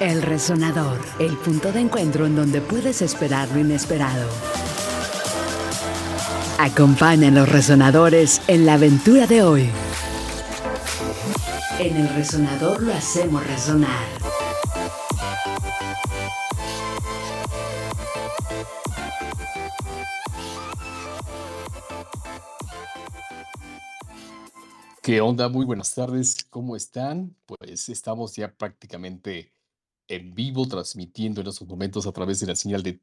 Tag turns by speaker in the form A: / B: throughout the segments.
A: El resonador, el punto de encuentro en donde puedes esperar lo inesperado. Acompaña a los resonadores en la aventura de hoy. En el resonador lo hacemos resonar.
B: ¿Qué onda? Muy buenas tardes, ¿cómo están? Pues estamos ya prácticamente en vivo transmitiendo en estos momentos a través de la señal de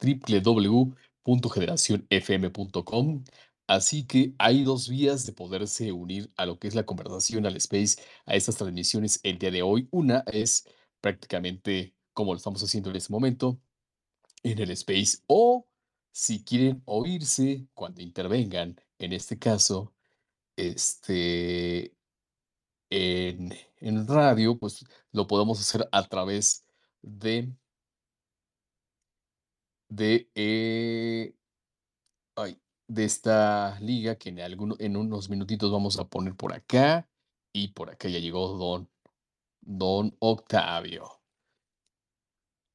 B: www.generacionfm.com. Así que hay dos vías de poderse unir a lo que es la conversación al space, a estas transmisiones el día de hoy. Una es prácticamente como lo estamos haciendo en este momento en el space o si quieren oírse cuando intervengan, en este caso, este, en, radio, pues lo podemos hacer a través de, de, eh, de esta liga que en, alguno- en unos minutitos vamos a poner por acá. Y por acá ya llegó don, don Octavio.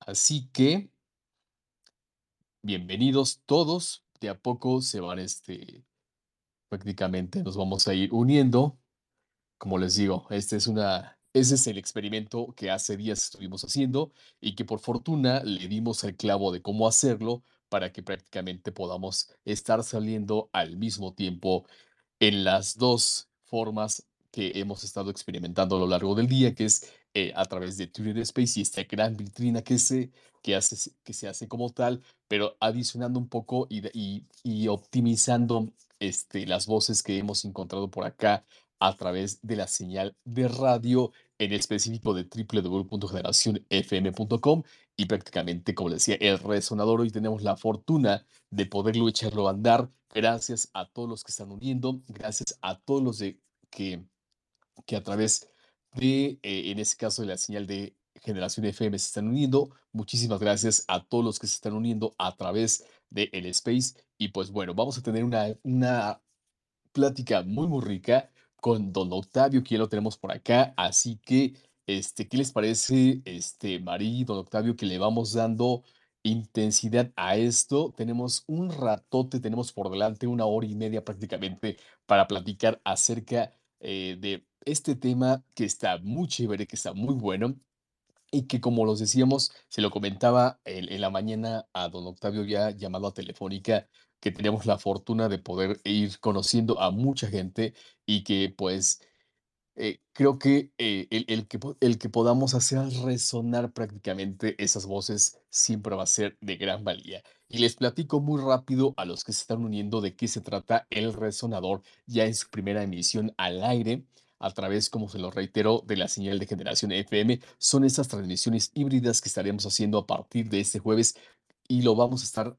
B: Así que, bienvenidos todos. De a poco se van, este, prácticamente nos vamos a ir uniendo. Como les digo, este es una, ese es el experimento que hace días estuvimos haciendo y que por fortuna le dimos el clavo de cómo hacerlo para que prácticamente podamos estar saliendo al mismo tiempo en las dos formas que hemos estado experimentando a lo largo del día, que es eh, a través de Twitter Space y esta gran vitrina que se, que hace, que se hace como tal, pero adicionando un poco y, optimizando este, las voces que hemos encontrado por acá a través de la señal de radio, en específico de www.generacionfm.com y prácticamente, como decía, el resonador. Hoy tenemos la fortuna de poderlo echarlo a andar. Gracias a todos los que están uniendo, gracias a todos los de, que, que a través de, eh, en este caso, de la señal de Generación FM se están uniendo. Muchísimas gracias a todos los que se están uniendo a través de el Space. Y pues bueno, vamos a tener una, una plática muy, muy rica con don Octavio, que ya lo tenemos por acá. Así que, este, ¿qué les parece, este, Marí, don Octavio, que le vamos dando intensidad a esto? Tenemos un ratote, tenemos por delante una hora y media prácticamente para platicar acerca eh, de este tema que está muy chévere, que está muy bueno. Y que como los decíamos, se lo comentaba en, en la mañana a don Octavio ya llamado a Telefónica, que tenemos la fortuna de poder ir conociendo a mucha gente y que pues eh, creo que eh, el, el que el que podamos hacer resonar prácticamente esas voces siempre va a ser de gran valía. Y les platico muy rápido a los que se están uniendo de qué se trata el resonador ya en su primera emisión al aire a través, como se lo reitero, de la señal de generación FM. Son estas transmisiones híbridas que estaremos haciendo a partir de este jueves y lo vamos a estar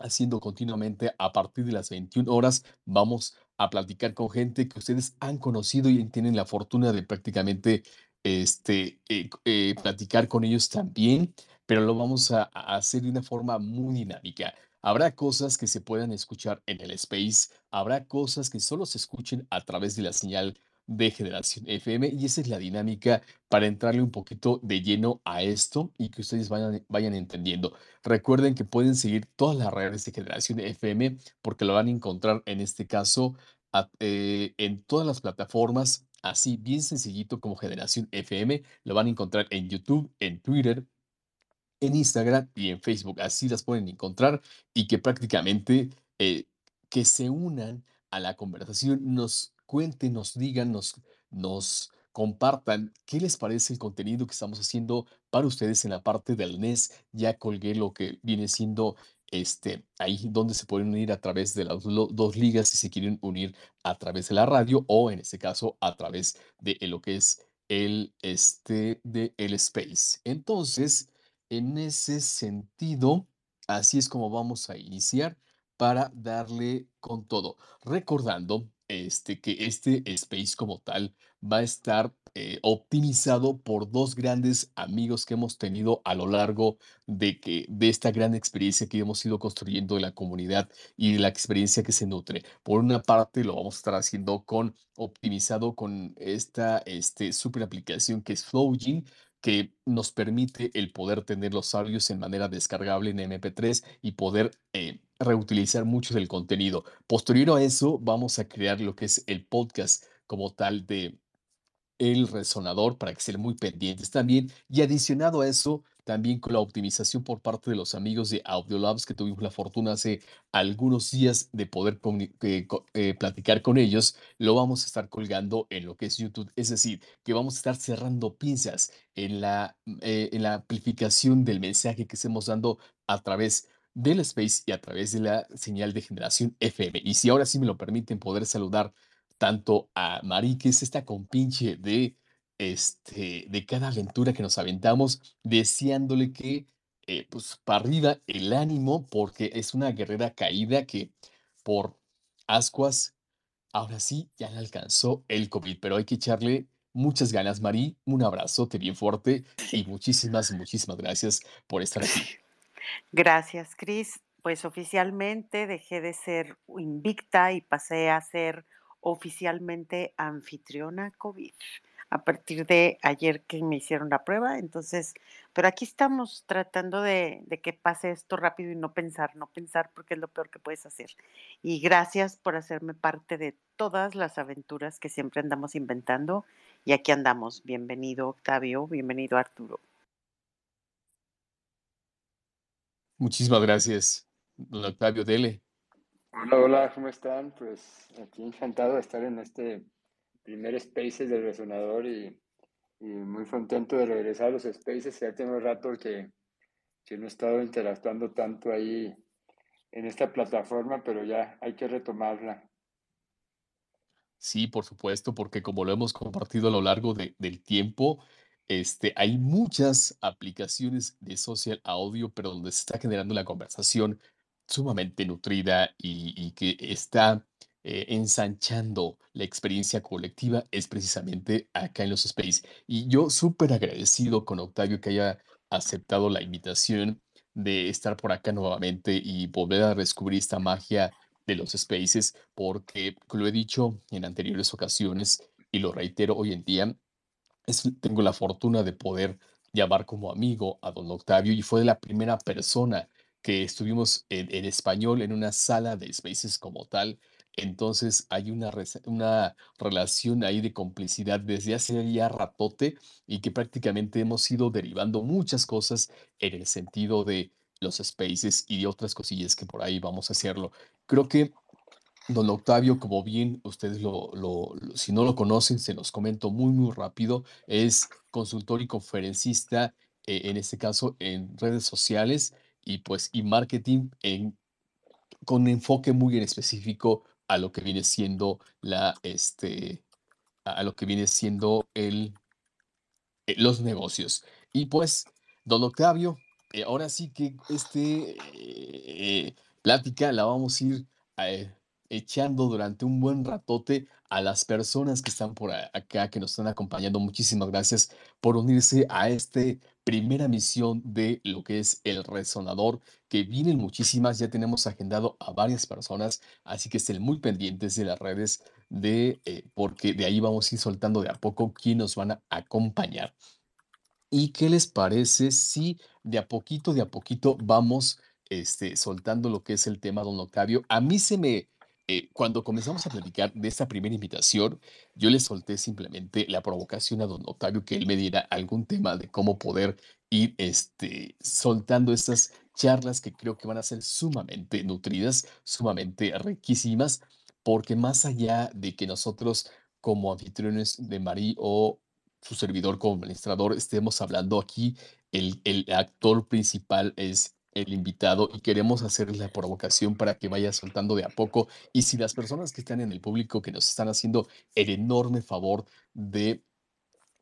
B: haciendo continuamente a partir de las 21 horas. Vamos a platicar con gente que ustedes han conocido y tienen la fortuna de prácticamente este, eh, eh, platicar con ellos también, pero lo vamos a, a hacer de una forma muy dinámica. Habrá cosas que se puedan escuchar en el space, habrá cosas que solo se escuchen a través de la señal de generación FM y esa es la dinámica para entrarle un poquito de lleno a esto y que ustedes vayan, vayan entendiendo. Recuerden que pueden seguir todas las redes de Generación FM porque lo van a encontrar en este caso eh, en todas las plataformas, así bien sencillito como Generación FM. Lo van a encontrar en YouTube, en Twitter, en Instagram y en Facebook. Así las pueden encontrar y que prácticamente eh, que se unan a la conversación, nos cuenten, nos digan, nos, nos compartan qué les parece el contenido que estamos haciendo para ustedes en la parte del NES. Ya colgué lo que viene siendo este, ahí donde se pueden unir a través de las dos ligas si se quieren unir a través de la radio o en este caso a través de lo que es el, este, de el space. Entonces, en ese sentido, así es como vamos a iniciar para darle con todo. Recordando este, que este space como tal va a estar eh, optimizado por dos grandes amigos que hemos tenido a lo largo de, que, de esta gran experiencia que hemos ido construyendo de la comunidad y de la experiencia que se nutre. Por una parte, lo vamos a estar haciendo con optimizado con esta este, super aplicación que es Flowgene que nos permite el poder tener los audios en manera descargable en MP3 y poder eh, reutilizar mucho del contenido. Posterior a eso, vamos a crear lo que es el podcast como tal de el resonador para que estén muy pendientes también. Y adicionado a eso, también con la optimización por parte de los amigos de Audiolabs que tuvimos la fortuna hace algunos días de poder eh, eh, platicar con ellos, lo vamos a estar colgando en lo que es YouTube. Es decir, que vamos a estar cerrando pinzas en la, eh, en la amplificación del mensaje que estemos dando a través del Space y a través de la señal de generación FM. Y si ahora sí me lo permiten poder saludar tanto a Mari, que es esta compinche de, este, de cada aventura que nos aventamos, deseándole que, eh, pues, para arriba el ánimo, porque es una guerrera caída que por ascuas, ahora sí, ya le alcanzó el COVID, pero hay que echarle muchas ganas, Mari, un abrazote bien fuerte y muchísimas, muchísimas gracias por estar aquí.
C: Gracias, Cris. Pues oficialmente dejé de ser invicta y pasé a ser oficialmente anfitriona COVID a partir de ayer que me hicieron la prueba. Entonces, pero aquí estamos tratando de, de, que pase esto rápido y no pensar, no pensar porque es lo peor que puedes hacer. Y gracias por hacerme parte de todas las aventuras que siempre andamos inventando. Y aquí andamos. Bienvenido Octavio, bienvenido Arturo.
B: Muchísimas gracias, don Octavio Dele.
D: Hola, hola, ¿cómo están? Pues aquí encantado de estar en este primer Spaces del Resonador y, muy contento de regresar a los Spaces. Ya tengo rato que, que no he estado interactuando tanto ahí en esta plataforma, pero ya hay que retomarla.
B: Sí, por supuesto, porque como lo hemos compartido a lo largo de, del tiempo, este, hay muchas aplicaciones de social audio, pero donde se está generando la conversación sumamente nutrida y, que está eh, ensanchando la experiencia colectiva es precisamente acá en los Space. Y yo súper agradecido con Octavio que haya aceptado la invitación de estar por acá nuevamente y volver a descubrir esta magia de los Spaces, porque lo he dicho en anteriores ocasiones y lo reitero hoy en día, tengo la fortuna de poder llamar como amigo a don Octavio y fue la primera persona que estuvimos en, español en una sala de Spaces como tal. Entonces hay una, una relación ahí de complicidad desde hace ya ratote y que prácticamente hemos ido derivando muchas cosas en el sentido de los spaces y de otras cosillas que por ahí vamos a hacerlo. Creo que don Octavio, como bien ustedes lo, si no lo conocen, se los comento muy, muy rápido, es consultor y conferencista, eh, en este caso en redes sociales y pues y marketing con enfoque muy en específico a lo que viene siendo la este a lo que viene siendo el eh, los negocios. Y pues don Octavio, eh, ahora sí que este plática la vamos a ir echando durante un buen ratote a las personas que están por acá, que nos están acompañando. Muchísimas gracias por unirse a esta primera misión de lo que es el resonador, que vienen muchísimas, ya tenemos agendado a varias personas, así que estén muy pendientes de las redes de, eh, porque de ahí vamos a ir soltando de a poco quién nos van a acompañar. ¿Y qué les parece si de a poquito, de a poquito vamos este, soltando lo que es el tema, don Octavio? A mí se me eh, cuando comenzamos a platicar de esta primera invitación, yo le solté simplemente la provocación a don Octavio que él me diera algún tema de cómo poder ir este, soltando estas charlas que creo que van a ser sumamente nutridas, sumamente riquísimas, porque más allá de que nosotros como anfitriones de Marí o su servidor como administrador estemos hablando aquí, el, el actor principal es el invitado y queremos hacerle la provocación para que vaya soltando de a poco. Y si las personas que están en el público que nos están haciendo el enorme favor de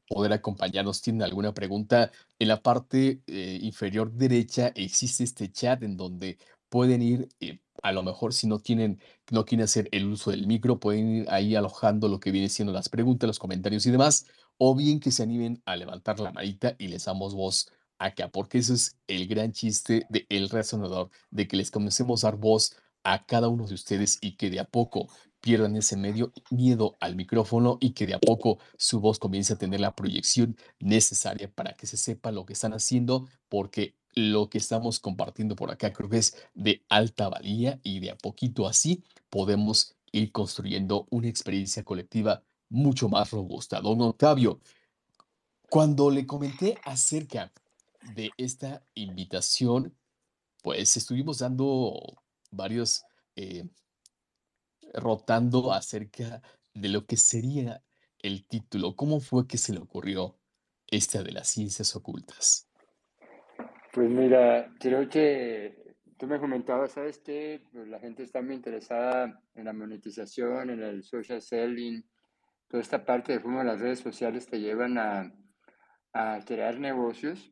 B: poder acompañarnos tienen alguna pregunta, en la parte eh, inferior derecha existe este chat en donde pueden ir, eh, a lo mejor si no tienen, no quieren hacer el uso del micro, pueden ir ahí alojando lo que viene siendo las preguntas, los comentarios y demás, o bien que se animen a levantar la manita y les damos voz acá, porque eso es el gran chiste de El Razonador, de que les comencemos a dar voz a cada uno de ustedes y que de a poco pierdan ese medio miedo al micrófono y que de a poco su voz comience a tener la proyección necesaria para que se sepa lo que están haciendo, porque lo que estamos compartiendo por acá creo que es de alta valía y de a poquito así podemos ir construyendo una experiencia colectiva mucho más robusta. Don Octavio, cuando le comenté acerca de esta invitación, pues estuvimos dando varios, eh, rotando acerca de lo que sería el título. ¿Cómo fue que se le ocurrió esta de las ciencias ocultas?
D: Pues mira, creo que tú me comentabas, ¿sabes qué? Pues la gente está muy interesada en la monetización, en el social selling, toda esta parte de cómo las redes sociales te llevan a, a crear negocios.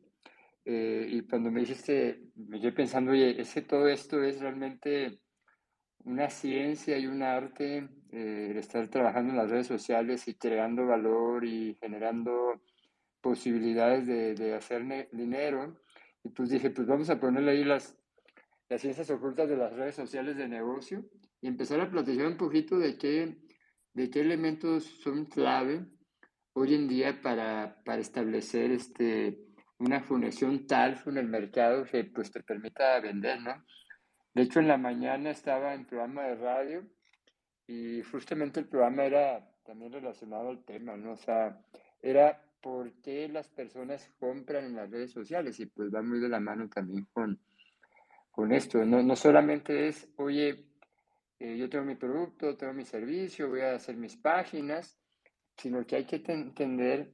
D: Eh, y cuando me dijiste, me quedé pensando, oye, es que todo esto es realmente una ciencia y un arte, eh, el estar trabajando en las redes sociales y creando valor y generando posibilidades de, de hacer dinero. Y pues dije, pues vamos a ponerle ahí las, las ciencias ocultas de las redes sociales de negocio y empezar a platicar un poquito de qué, de qué elementos son clave hoy en día para, para establecer este, una función tal en el mercado que pues te permita vender, ¿no? De hecho, en la mañana estaba en programa de radio y justamente el programa era también relacionado al tema, ¿no? O sea, era por qué las personas compran en las redes sociales y pues va muy de la mano también con, con esto. No, no solamente es, oye, eh, yo tengo mi producto, tengo mi servicio, voy a hacer mis páginas, sino que hay que entender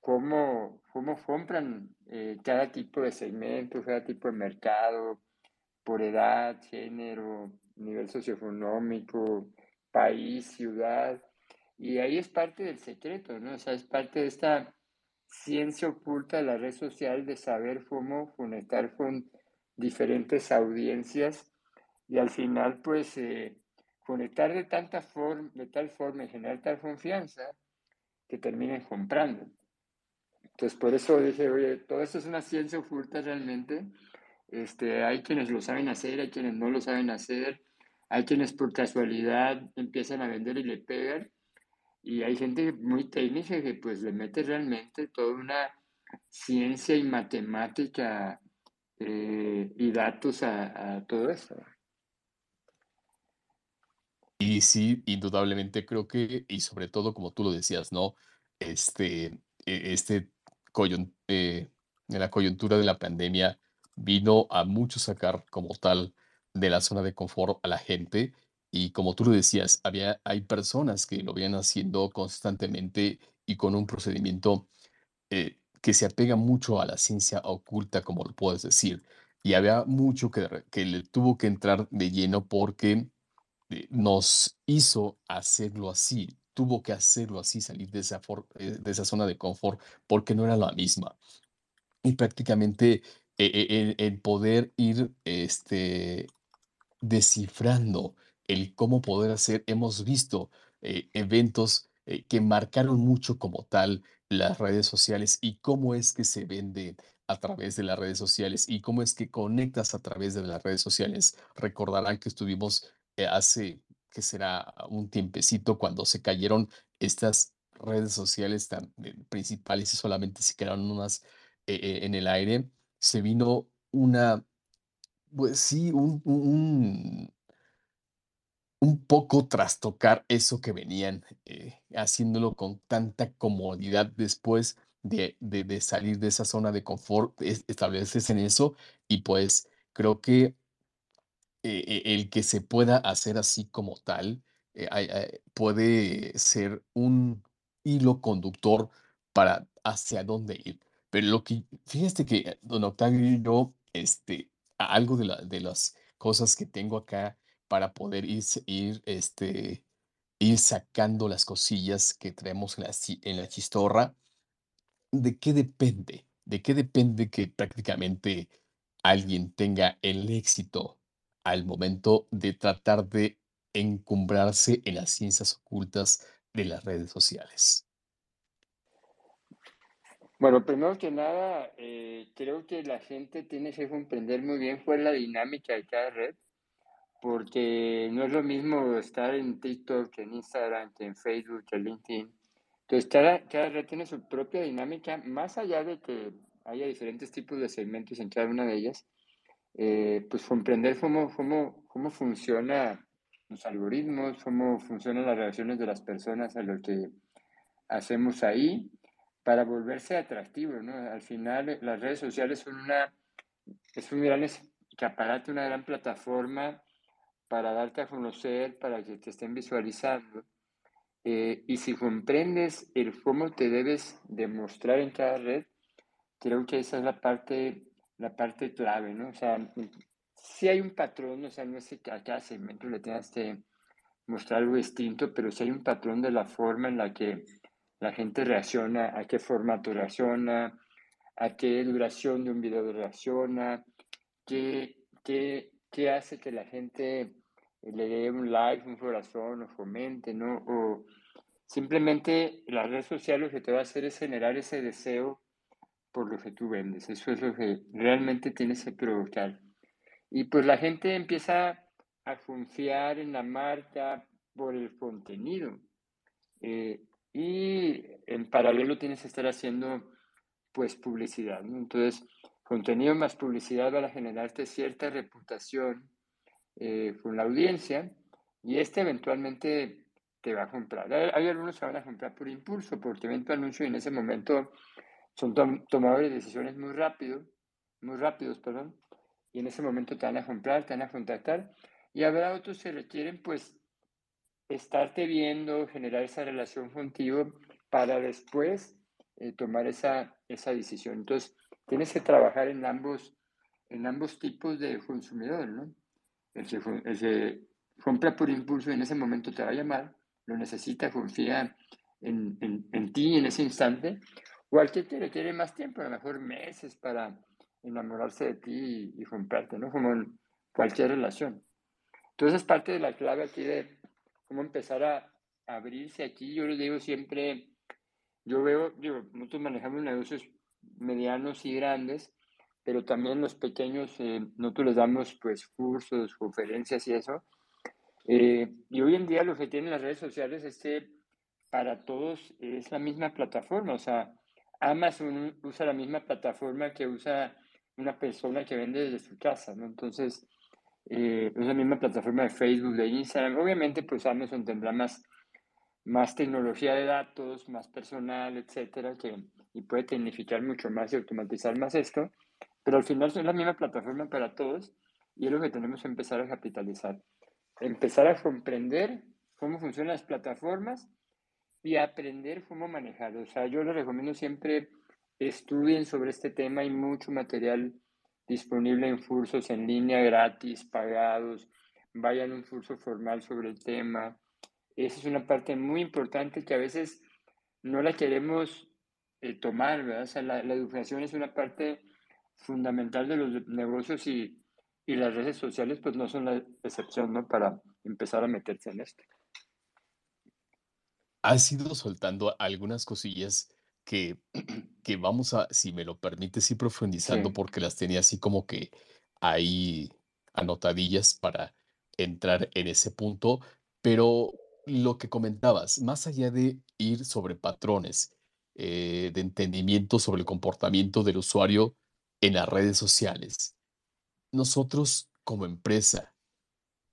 D: cómo, cómo compran eh, cada tipo de segmento, cada tipo de mercado, por edad, género, nivel socioeconómico, país, ciudad. Y ahí es parte del secreto, ¿no? O sea, es parte de esta ciencia oculta de la red social de saber cómo conectar con diferentes audiencias y al final pues eh, conectar de, tanta forma, de tal forma y generar tal confianza que terminen comprando. Entonces por eso dije, oye, todo esto es una ciencia oculta realmente. Este, hay quienes lo saben hacer, hay quienes no lo saben hacer, hay quienes por casualidad empiezan a vender y le pegan y hay gente muy técnica que pues le mete realmente toda una ciencia y matemática eh, y datos a, todo eso.
B: Y sí, indudablemente creo que, y sobre todo como tú lo decías, ¿no? Este, e, este eh, la coyuntura de la pandemia vino a mucho sacar como tal de la zona de confort a la gente y como tú lo decías, había, hay personas que lo vienen haciendo constantemente y con un procedimiento eh, que se apega mucho a la ciencia oculta, como lo puedes decir. Y había mucho que, que le tuvo que entrar de lleno porque eh, nos hizo hacerlo así. Tuvo que hacerlo así, salir de esa, eh, de esa zona de confort, porque no era la misma. Y prácticamente el poder ir este, descifrando el cómo poder hacer, hemos visto eh, eventos eh, que marcaron mucho como tal las redes sociales y cómo es que se vende a través de las redes sociales y cómo es que conectas a través de las redes sociales. Recordarán que estuvimos eh, hace, que será un tiempecito, cuando se cayeron estas redes sociales tan principales y solamente se quedaron unas en el aire, se vino una, pues sí, un un poco trastocar eso que venían eh, haciéndolo con tanta comodidad después de, de, salir de esa zona de confort, establecerse en eso y pues creo que eh, eh, el que se pueda hacer así como tal puede ser un hilo conductor para hacia dónde ir. Pero lo que, fíjate que, don Octavio y yo, este, algo de, de las cosas que tengo acá para poder ir, ir, este, ir sacando las cosillas que traemos en la, en la chistorra. ¿De qué depende? ¿De qué depende que prácticamente alguien tenga el éxito al momento de tratar de encumbrarse en las ciencias ocultas de las redes sociales?
D: Bueno, primero que nada, eh, creo que la gente tiene que comprender muy bien cuál es la dinámica de cada red, porque no es lo mismo estar en TikTok, que en Instagram, que en Facebook, que en LinkedIn. Entonces, cada, cada red tiene su propia dinámica, más allá de que haya diferentes tipos de segmentos en cada una de ellas, eh, pues comprender cómo, cómo, cómo funciona los algoritmos, cómo funcionan las reacciones de las personas a lo que hacemos ahí para volverse atractivo, ¿no? Al final las redes sociales son una, es un gran escaparate, una gran plataforma para darte a conocer, para que te estén visualizando. Eh, y si comprendes el cómo te debes demostrar en cada red, creo que esa es la parte, la parte clave, ¿no? O sea, si hay un patrón, o sea, no es que a cada segmento le tengas que mostrar algo distinto, pero si hay un patrón de la forma en la que la gente reacciona, a qué formato reacciona, a qué duración de un video reacciona, qué, qué, qué hace que la gente le dé un like, un corazón o comente, ¿no? O simplemente las redes sociales lo que te va a hacer es generar ese deseo por lo que tú vendes. Eso es lo que realmente tienes que provocar. Y pues la gente empieza a confiar en la marca por el contenido. Eh, y en paralelo tienes que estar haciendo pues publicidad. Entonces, contenido más publicidad va a generarte cierta reputación eh, con la audiencia y este eventualmente te va a comprar. Hay, algunos que van a comprar por impulso, porque ven tu anuncio y en ese momento son tomadores de decisiones muy rápido, muy rápidos, perdón, y en ese momento te van a comprar, te van a contactar, y habrá otros que requieren pues estarte viendo, generar esa relación contigo para después eh, tomar esa, esa decisión. Entonces, tienes que trabajar en ambos, en ambos tipos de consumidor, ¿no? El que, compra por impulso y en ese momento te va a llamar, lo necesita, confía en, en, en ti en ese instante, o al que requiere más tiempo, a lo mejor meses para enamorarse de ti y, comprarte, ¿no? Como en cualquier relación. Entonces es parte de la clave aquí de cómo empezar a abrirse aquí. Yo les digo siempre, yo veo, digo, nosotros manejamos negocios medianos y grandes, pero también los pequeños, eh, nosotros les damos pues cursos, conferencias y eso. Eh, y hoy en día lo que tienen las redes sociales es que para todos es la misma plataforma, o sea, Amazon usa la misma plataforma que usa una persona que vende desde su casa, ¿no? Entonces, eh, es la misma plataforma de Facebook, de Instagram. Obviamente, pues Amazon tendrá más, más tecnología de datos, más personal, etcétera, que, y puede tecnificar mucho más y automatizar más esto, pero al final es la misma plataforma para todos y es lo que tenemos que empezar a capitalizar. Empezar a comprender cómo funcionan las plataformas y aprender cómo manejarlo. O sea, yo les recomiendo siempre estudien sobre este tema, hay mucho material disponible en cursos en línea gratis, pagados, vayan a un curso formal sobre el tema. Esa es una parte muy importante que a veces no la queremos eh, tomar, ¿verdad? O sea, la, educación es una parte fundamental de los negocios y, y las redes sociales pues no son la excepción, ¿no? Para empezar a meterse en esto.
B: Has ido soltando algunas cosillas que, que vamos a, si me lo permites, ir profundizando porque las tenía así como que ahí anotadillas para entrar en ese punto, pero lo que comentabas, más allá de ir sobre patrones, eh, de entendimiento sobre el comportamiento del usuario en las redes sociales, nosotros como empresa,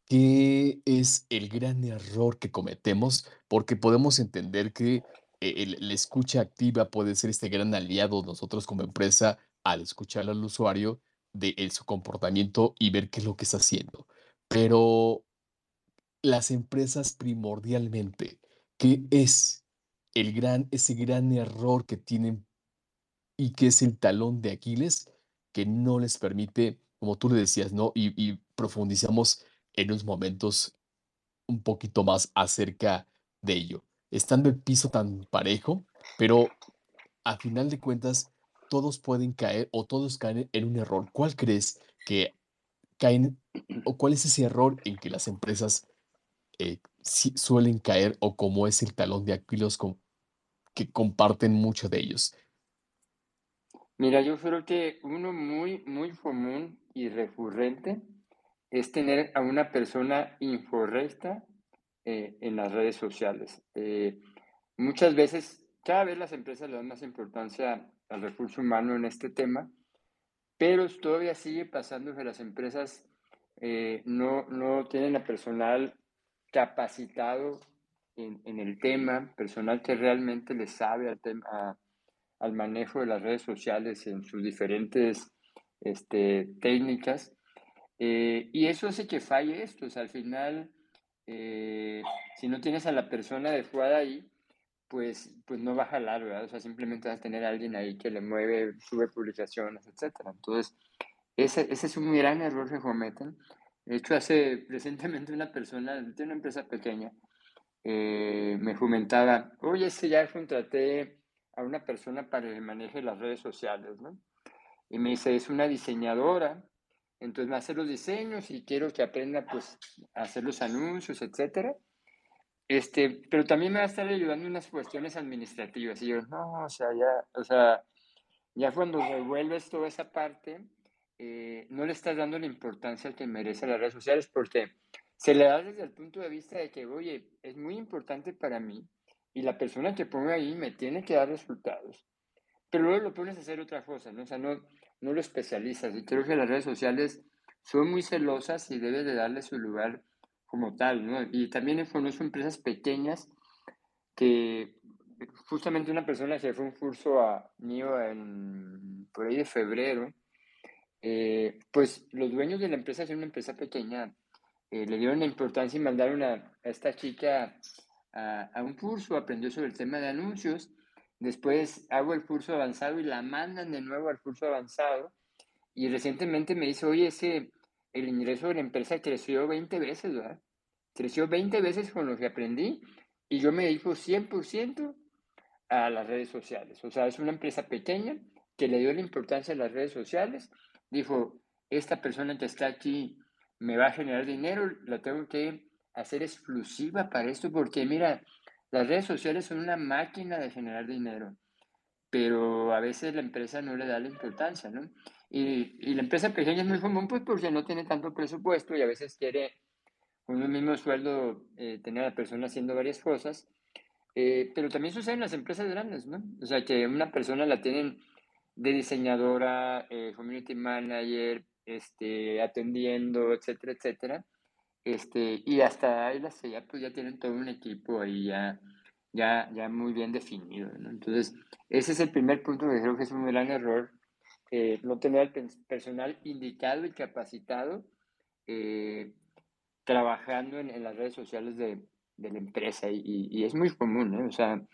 B: ¿qué es el gran error que cometemos? Porque podemos entender que eh, la escucha activa puede ser este gran aliado nosotros como empresa al escuchar al usuario de su comportamiento y ver qué es lo que está haciendo. Pero las empresas primordialmente, ¿qué es el gran, ese gran error que tienen y que es el talón de Aquiles que no les permite, como tú le decías, ¿no? Y, y profundizamos en unos momentos un poquito más acerca de ello estando el piso tan parejo, pero a final de cuentas todos pueden caer o todos caen en un error. ¿Cuál crees que caen, o cuál es ese error en que las empresas eh, suelen caer, o cómo es el talón de Aquiles con, que comparten mucho de ellos?
D: Mira, yo creo que uno muy, muy común y recurrente es tener a una persona incorrecta eh, en las redes sociales. Eh, muchas veces, cada vez las empresas le dan más importancia al recurso humano en este tema, pero todavía sigue pasando que las empresas eh, no, no, tienen a personal capacitado en, en, el tema, personal que realmente le sabe al, tema, al manejo de las redes sociales en sus diferentes este, técnicas. Eh, y eso hace que falle esto. O sea, al final, eh, si no tienes a la persona adecuada ahí, pues, pues no va a jalar, ¿verdad? O sea, simplemente vas a tener a alguien ahí que le mueve, sube publicaciones, etc. Entonces, ese, ese es un gran error que cometen. De hecho, hace recientemente una persona de una empresa pequeña eh, me comentaba, oye, este ya contraté a una persona para el manejo de las redes sociales, ¿no? Y me dice, es una diseñadora, entonces me hace los diseños y quiero que aprenda pues a hacer los anuncios, etcétera. Este, pero también me va a estar ayudando en unas cuestiones administrativas. Y yo, no, o sea, ya, o sea, ya cuando revuelves toda esa parte, eh, no le estás dando la importancia que merece a las redes sociales porque se le da desde el punto de vista de que, oye, es muy importante para mí y la persona que pongo ahí me tiene que dar resultados. Pero luego lo pones a hacer otra cosa, ¿no? O sea, no, no lo especializas. Y creo que las redes sociales son muy celosas y debes de darle su lugar como tal, ¿no? Y también conozco empresas pequeñas que justamente una persona que fue un curso a NIO en, por ahí de febrero, eh, pues los dueños de la empresa, es una empresa pequeña, eh, le dieron la importancia y mandaron a, a esta chica a, un curso, aprendió sobre el tema de anuncios, después hago el curso avanzado y la mandan de nuevo al curso avanzado, y recientemente me dice, oye, ese, el ingreso de la empresa creció 20 veces, ¿verdad? Creció 20 veces con lo que aprendí y yo me dedico 100% a las redes sociales. O sea, es una empresa pequeña que le dio la importancia a las redes sociales. Dijo, esta persona que está aquí me va a generar dinero, la tengo que hacer exclusiva para esto porque mira, las redes sociales son una máquina de generar dinero, pero a veces la empresa no le da la importancia, ¿no? Y, la empresa pequeña es muy común pues porque no tiene tanto presupuesto y a veces quiere con un mismo sueldo eh, tener a la persona haciendo varias cosas. Eh, pero también sucede en las empresas grandes, ¿no? O sea, que una persona la tienen de diseñadora, eh, community manager, este, atendiendo, etcétera, etcétera. Este, y hasta ahí las ya, pues ya tienen todo un equipo ahí ya, ya, ya muy bien definido, ¿no? Entonces, ese es el primer punto que creo que es un gran error eh, no tener el personal indicado y capacitado eh, trabajando en, las redes sociales de, de la empresa y, es muy común, ¿eh? o sea,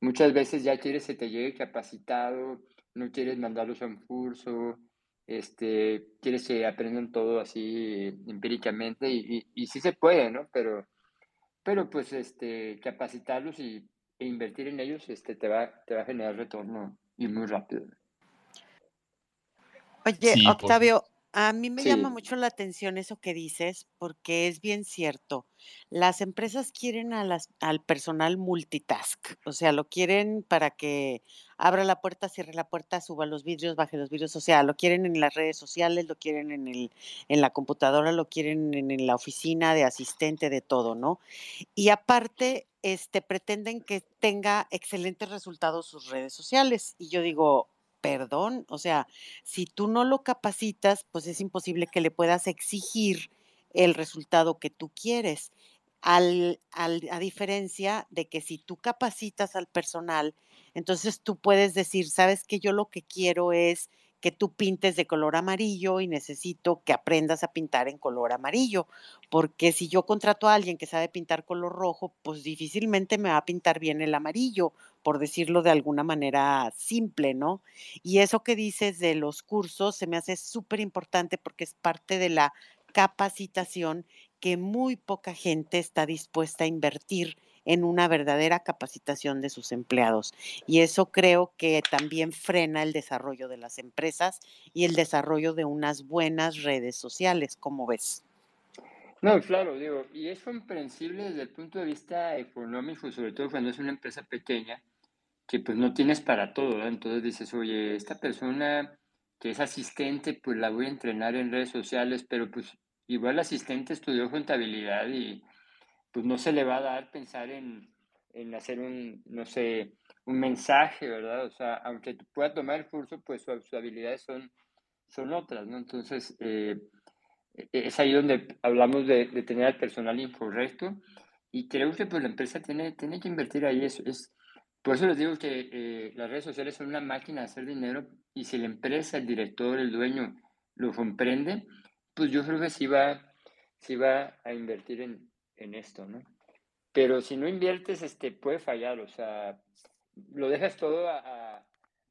D: muchas veces ya quieres que te llegue capacitado, no quieres mandarlos a un curso, este, quieres que aprendan todo así empíricamente y, y, y sí se puede, ¿no? Pero, pero pues este, capacitarlos y, e invertir en ellos este, te, va, te va a generar retorno y muy rápido.
C: Oye, sí, Octavio, por... a mí me sí. llama mucho la atención eso que dices, porque es bien cierto. Las empresas quieren a las, al personal multitask, o sea, lo quieren para que abra la puerta, cierre la puerta, suba los vidrios, baje los vidrios, o sea, lo quieren en las redes sociales, lo quieren en, el, en la computadora, lo quieren en, en la oficina de asistente, de todo, ¿no? Y aparte, este, pretenden que tenga excelentes resultados sus redes sociales. Y yo digo, perdón, o sea, si tú no lo capacitas, pues es imposible que le puedas exigir el resultado que tú quieres. Al, al, a diferencia de que si tú capacitas al personal, entonces tú puedes decir, sabes que yo lo que quiero es que tú pintes de color amarillo y necesito que aprendas a pintar en color amarillo, porque si yo contrato a alguien que sabe pintar color rojo, pues difícilmente me va a pintar bien el amarillo, por decirlo de alguna manera simple, ¿no? Y eso que dices de los cursos se me hace súper importante porque es parte de la capacitación que muy poca gente está dispuesta a invertir en una verdadera capacitación de sus empleados. Y eso creo que también frena el desarrollo de las empresas y el desarrollo de unas buenas redes sociales, como ves.
D: No, claro, digo, y es comprensible desde el punto de vista económico, sobre todo cuando es una empresa pequeña, que pues no tienes para todo. Entonces dices, oye, esta persona que es asistente, pues la voy a entrenar en redes sociales, pero pues igual asistente estudió contabilidad y pues no se le va a dar pensar en, en hacer un, no sé, un mensaje, ¿verdad? O sea, aunque pueda tomar el curso, pues sus, habilidades son, son otras, ¿no? Entonces, eh, e, es ahí donde hablamos de, de, tener al personal incorrecto y creo que pues la empresa tiene, tiene que invertir ahí. Es, es, por eso les digo que eh, las redes sociales son una máquina de hacer dinero y si la empresa, el director, el dueño lo comprende, pues yo creo que sí va, sí va a invertir en, en esto, ¿no? Pero si no inviertes, este, puede fallar, o sea, lo dejas todo a,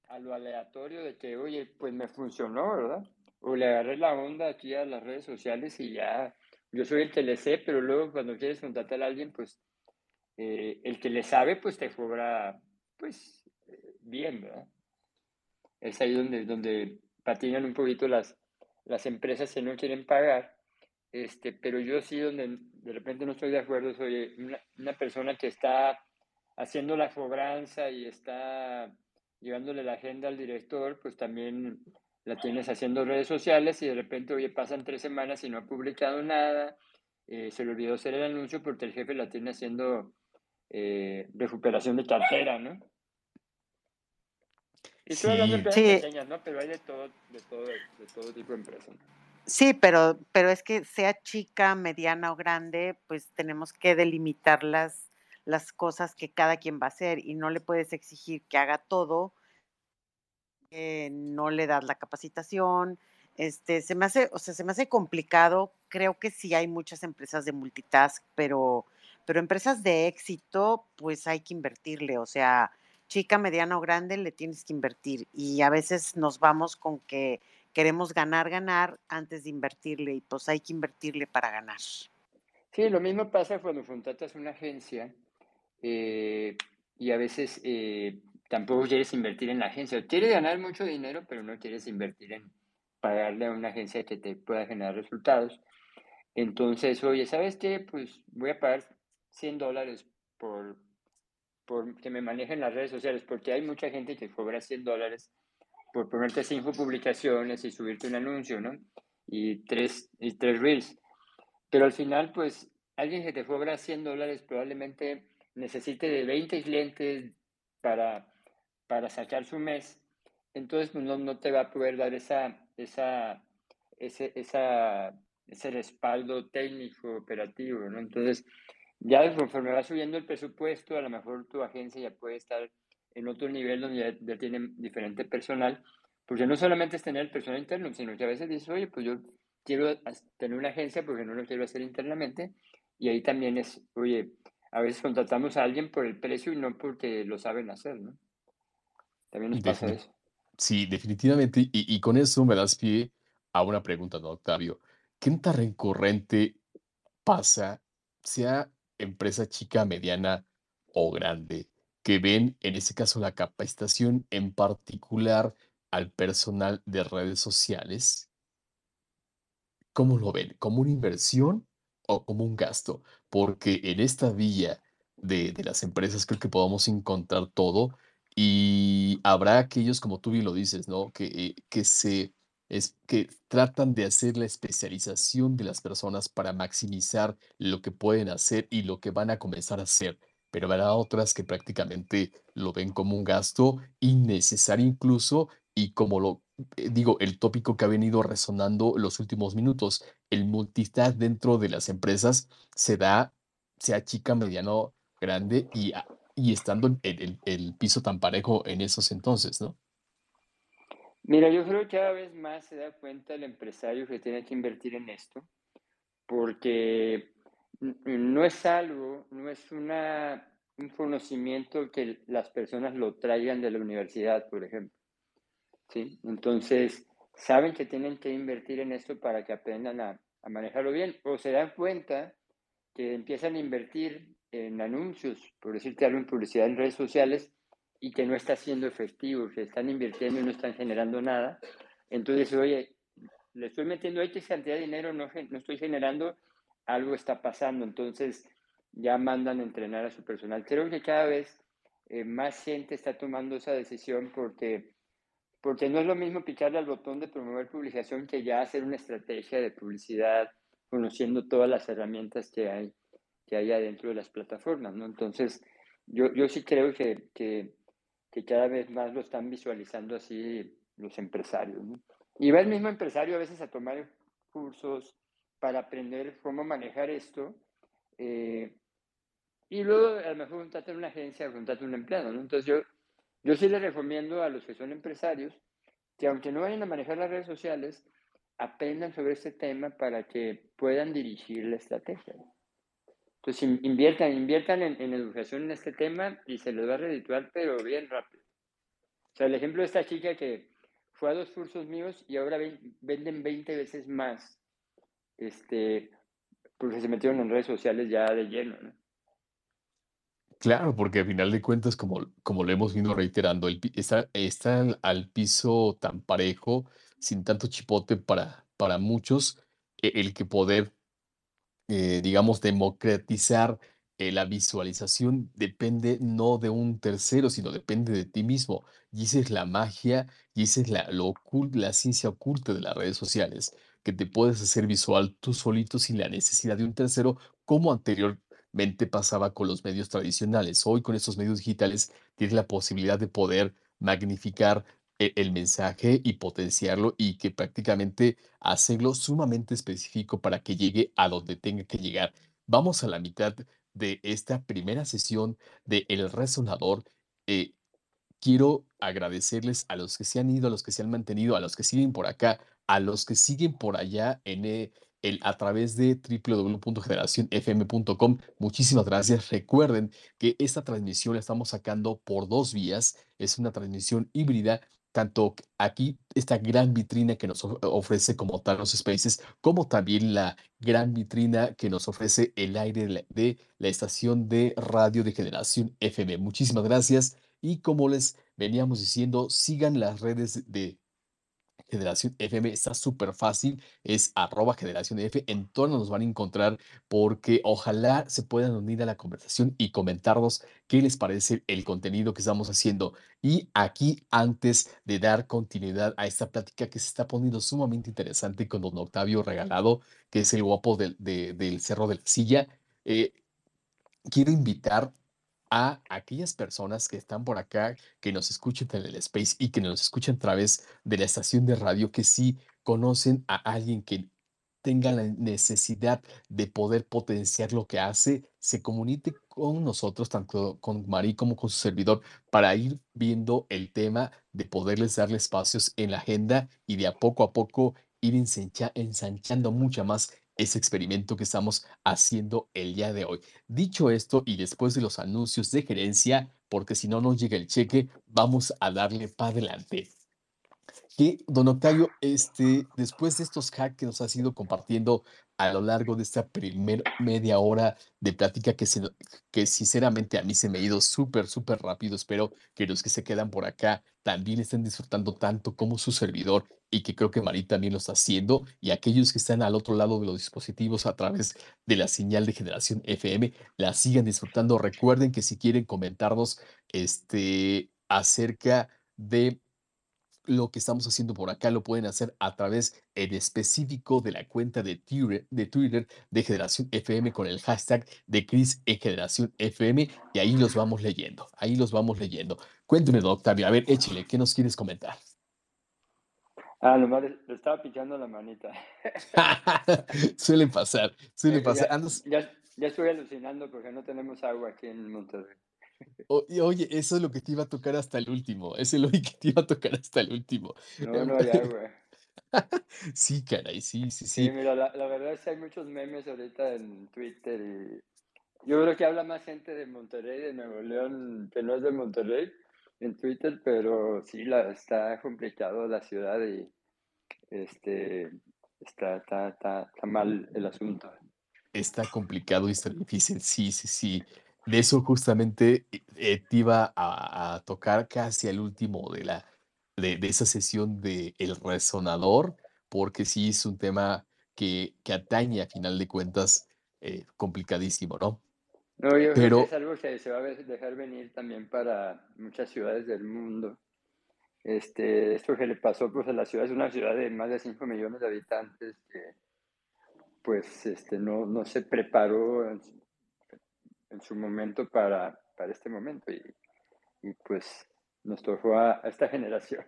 D: a, lo aleatorio de que, oye, pues me funcionó, ¿verdad? o le agarré la onda aquí a las redes sociales y ya, yo soy el que le sé, pero luego cuando quieres contratar a alguien, pues eh, el que le sabe, pues te cobra, pues, bien, ¿verdad? Es ahí donde, donde patinan un poquito las, las empresas que no quieren pagar, este, pero yo sí donde de repente no estoy de acuerdo, soy una, una persona que está haciendo la cobranza y está llevándole la agenda al director, pues también la tienes haciendo redes sociales y de repente, oye, pasan tres semanas y no ha publicado nada, eh, se le olvidó hacer el anuncio porque el jefe la tiene haciendo eh, recuperación de cartera, ¿no? Y sí. hablando sí. pequeñas, ¿no? Pero hay de todo, de todo, de todo tipo de empresas.
C: Sí, pero, pero es que sea chica, mediana o grande, pues tenemos que delimitar las, las cosas que cada quien va a hacer y no le puedes exigir que haga todo eh, no le das la capacitación. Este, se me hace, o sea, se me hace complicado. Creo que sí hay muchas empresas de multitask, pero, pero empresas de éxito, pues hay que invertirle. O sea, chica, mediana o grande, le tienes que invertir. Y a veces nos vamos con que queremos ganar, ganar antes de invertirle. Y pues hay que invertirle para ganar.
D: Sí, lo mismo pasa cuando contratas una agencia eh, y a veces eh, tampoco quieres invertir en la agencia. Quieres ganar mucho dinero, pero no quieres invertir en pagarle a una agencia que te pueda generar resultados. Entonces, oye, ¿sabes qué? Pues voy a pagar 100 dólares por, por que me manejen las redes sociales, porque hay mucha gente que cobra 100 dólares por ponerte cinco publicaciones y subirte un anuncio, ¿no? Y tres, y tres reels. Pero al final, pues, alguien que te cobra 100 dólares probablemente necesite de 20 clientes para para sacar su mes, entonces pues, no, no te va a poder dar esa, esa, ese, esa, ese respaldo técnico, operativo, ¿no? Entonces, ya conforme va subiendo el presupuesto, a lo mejor tu agencia ya puede estar en otro nivel donde ya, ya tiene diferente personal, porque no solamente es tener el personal interno, sino que a veces dices, oye, pues yo quiero tener una agencia porque no lo quiero hacer internamente, y ahí también es, oye, a veces contratamos a alguien por el precio y no porque lo saben hacer, ¿no? También nos pasa eso.
B: sí, definitivamente. Y, y con eso me das pie a una pregunta, ¿no, Octavio? ¿Qué tan recurrente pasa, sea empresa chica, mediana o grande, que ven, en este caso, la capacitación en particular al personal de redes sociales? ¿Cómo lo ven? ¿Como una inversión o como un gasto? Porque en esta vía de, las empresas creo que podemos encontrar todo y habrá aquellos, como tú bien lo dices, ¿no? Que, eh, que se es que tratan de hacer la especialización de las personas para maximizar lo que pueden hacer y lo que van a comenzar a hacer. Pero habrá otras que prácticamente lo ven como un gasto innecesario incluso y como lo eh, digo, el tópico que ha venido resonando los últimos minutos, el multitask dentro de las empresas se da, sea chica, mediano, grande y, y estando en el, el piso tan parejo en esos entonces, ¿no?
D: Mira, yo creo que cada vez más se da cuenta el empresario que tiene que invertir en esto, porque no es algo, no es un conocimiento que las personas lo traigan de la universidad, por ejemplo. ¿sí? Entonces, saben que tienen que invertir en esto para que aprendan a, a manejarlo bien, o se dan cuenta que empiezan a invertir en anuncios, por decirte algo, en publicidad en redes sociales y que no está siendo efectivo, que están invirtiendo y no están generando nada. Entonces, oye, le estoy metiendo X cantidad de dinero, no, no estoy generando, algo está pasando. Entonces, ya mandan a entrenar a su personal. Creo que cada vez eh, más gente está tomando esa decisión porque, porque no es lo mismo picharle al botón de promover publicación que ya hacer una estrategia de publicidad, conociendo todas las herramientas que hay, que hay adentro de las plataformas, ¿no? Entonces, yo, yo sí creo que, que, cada vez más lo están visualizando así los empresarios. Y va el mismo empresario a veces a tomar cursos para aprender cómo manejar esto. Eh, y luego a lo mejor en una agencia, juntate un empleado, ¿no? Entonces yo, yo sí les recomiendo a los que son empresarios que aunque no vayan a manejar las redes sociales, aprendan sobre este tema para que puedan dirigir la estrategia. Entonces inviertan, inviertan en, en, educación en este tema y se les va a redituar, pero bien rápido. O sea, el ejemplo de esta chica que fue a dos cursos míos y ahora venden 20 veces más, este, porque se metieron en redes sociales ya de lleno, ¿no?
B: Claro, porque al final de cuentas, como, como lo hemos venido reiterando, el, está, está al, piso tan parejo, sin tanto chipote para, para muchos, e- el que poder, eh, digamos, democratizar eh, la visualización depende no de un tercero, sino depende de ti mismo. Y esa es la magia, y esa es la, lo ocul- la ciencia oculta de las redes sociales, que te puedes hacer visual tú solito sin la necesidad de un tercero, como anterior mente pasaba con los medios tradicionales. Hoy con estos medios digitales tienes la posibilidad de poder magnificar e- el mensaje y potenciarlo y que prácticamente hacerlo sumamente específico para que llegue a donde tenga que llegar. Vamos a la mitad de esta primera sesión de El Resonador. Eh, quiero agradecerles a los que se han ido, a los que se han mantenido, a los que siguen por acá, a los que siguen por allá en eh, el, a través de www.generacionfm.com. Muchísimas gracias. Recuerden que esta transmisión la estamos sacando por dos vías. Es una transmisión híbrida. Tanto aquí, esta gran vitrina que nos of- ofrece como tal los Spaces, como también la gran vitrina que nos ofrece el aire de la, de la estación de radio de generación FM. Muchísimas gracias. Y como les veníamos diciendo, sigan las redes de Generación FM, está súper fácil, es arroba Generación F, en todas nos van a encontrar porque ojalá se puedan unir a la conversación y comentarnos qué les parece el contenido que estamos haciendo. Y aquí, antes de dar continuidad a esta plática que se está poniendo sumamente interesante con don Octavio Regalado, que es el guapo del, de- del Cerro de la Silla, eh, quiero invitar a aquellas personas que están por acá, que nos escuchan en el space y que nos escuchan a través de la estación de radio, que sí conocen a alguien que tenga la necesidad de poder potenciar lo que hace, se comunique con nosotros, tanto con Marí como con su servidor, para ir viendo el tema de poderles darle espacios en la agenda y de a poco a poco ir ensancha- ensanchando mucho más ese experimento que estamos haciendo el día de hoy. Dicho esto, y después de los anuncios de gerencia, porque si no nos llega el cheque, vamos a darle para adelante. Que, don Octavio, este, después de estos hacks que nos has ido compartiendo a lo largo de esta primer media hora de plática que, se, que sinceramente a mí se me ha ido súper, súper rápido, espero que los que se quedan por acá también estén disfrutando tanto como su servidor y que creo que Marí también lo está haciendo y aquellos que están al otro lado de los dispositivos a través de la señal de generación FM la sigan disfrutando. Recuerden que si quieren comentarnos este, acerca de lo que estamos haciendo por acá lo pueden hacer a través en específico de la cuenta de Twitter, de Twitter de Generación FM con el hashtag de Chris en Generación FM y ahí los vamos leyendo, ahí los vamos leyendo. Cuéntame, Octavio, a ver, échale, ¿qué nos quieres comentar?
D: Ah, nomás le, le estaba picando la manita.
B: suele pasar, suele
D: Eh,
B: pasar.
D: ya, ya, ya estoy alucinando porque no tenemos agua aquí en Monterrey.
B: O- y oye, eso es lo que te iba a tocar hasta el último, eso es lo que te iba a tocar hasta el último.
D: No, no hay agua.
B: Sí, caray, sí, sí,
D: Sí,
B: sí.
D: mira, la, la verdad es que hay muchos memes ahorita en Twitter y yo creo que habla más gente de Monterrey, de Nuevo León, que no es de Monterrey en Twitter, pero sí, la, está complicado la ciudad y este, está, está, está, está mal el asunto.
B: está complicado y está difícil. Sí, sí, sí. De eso justamente eh, eh, te iba a, a tocar casi al último de la de, de esa sesión de El Resonador, porque sí es un tema que, que atañe a final de cuentas eh, complicadísimo, ¿no?
D: No, yo creo que es
B: Pero
D: algo que se va a dejar venir también para muchas ciudades del mundo. Este, esto que le pasó pues a la ciudad, es una ciudad de más de 5 millones de habitantes que pues este, no, no se preparó en, su en su momento para, para este momento y, y, pues nos tocó a, a esta generación.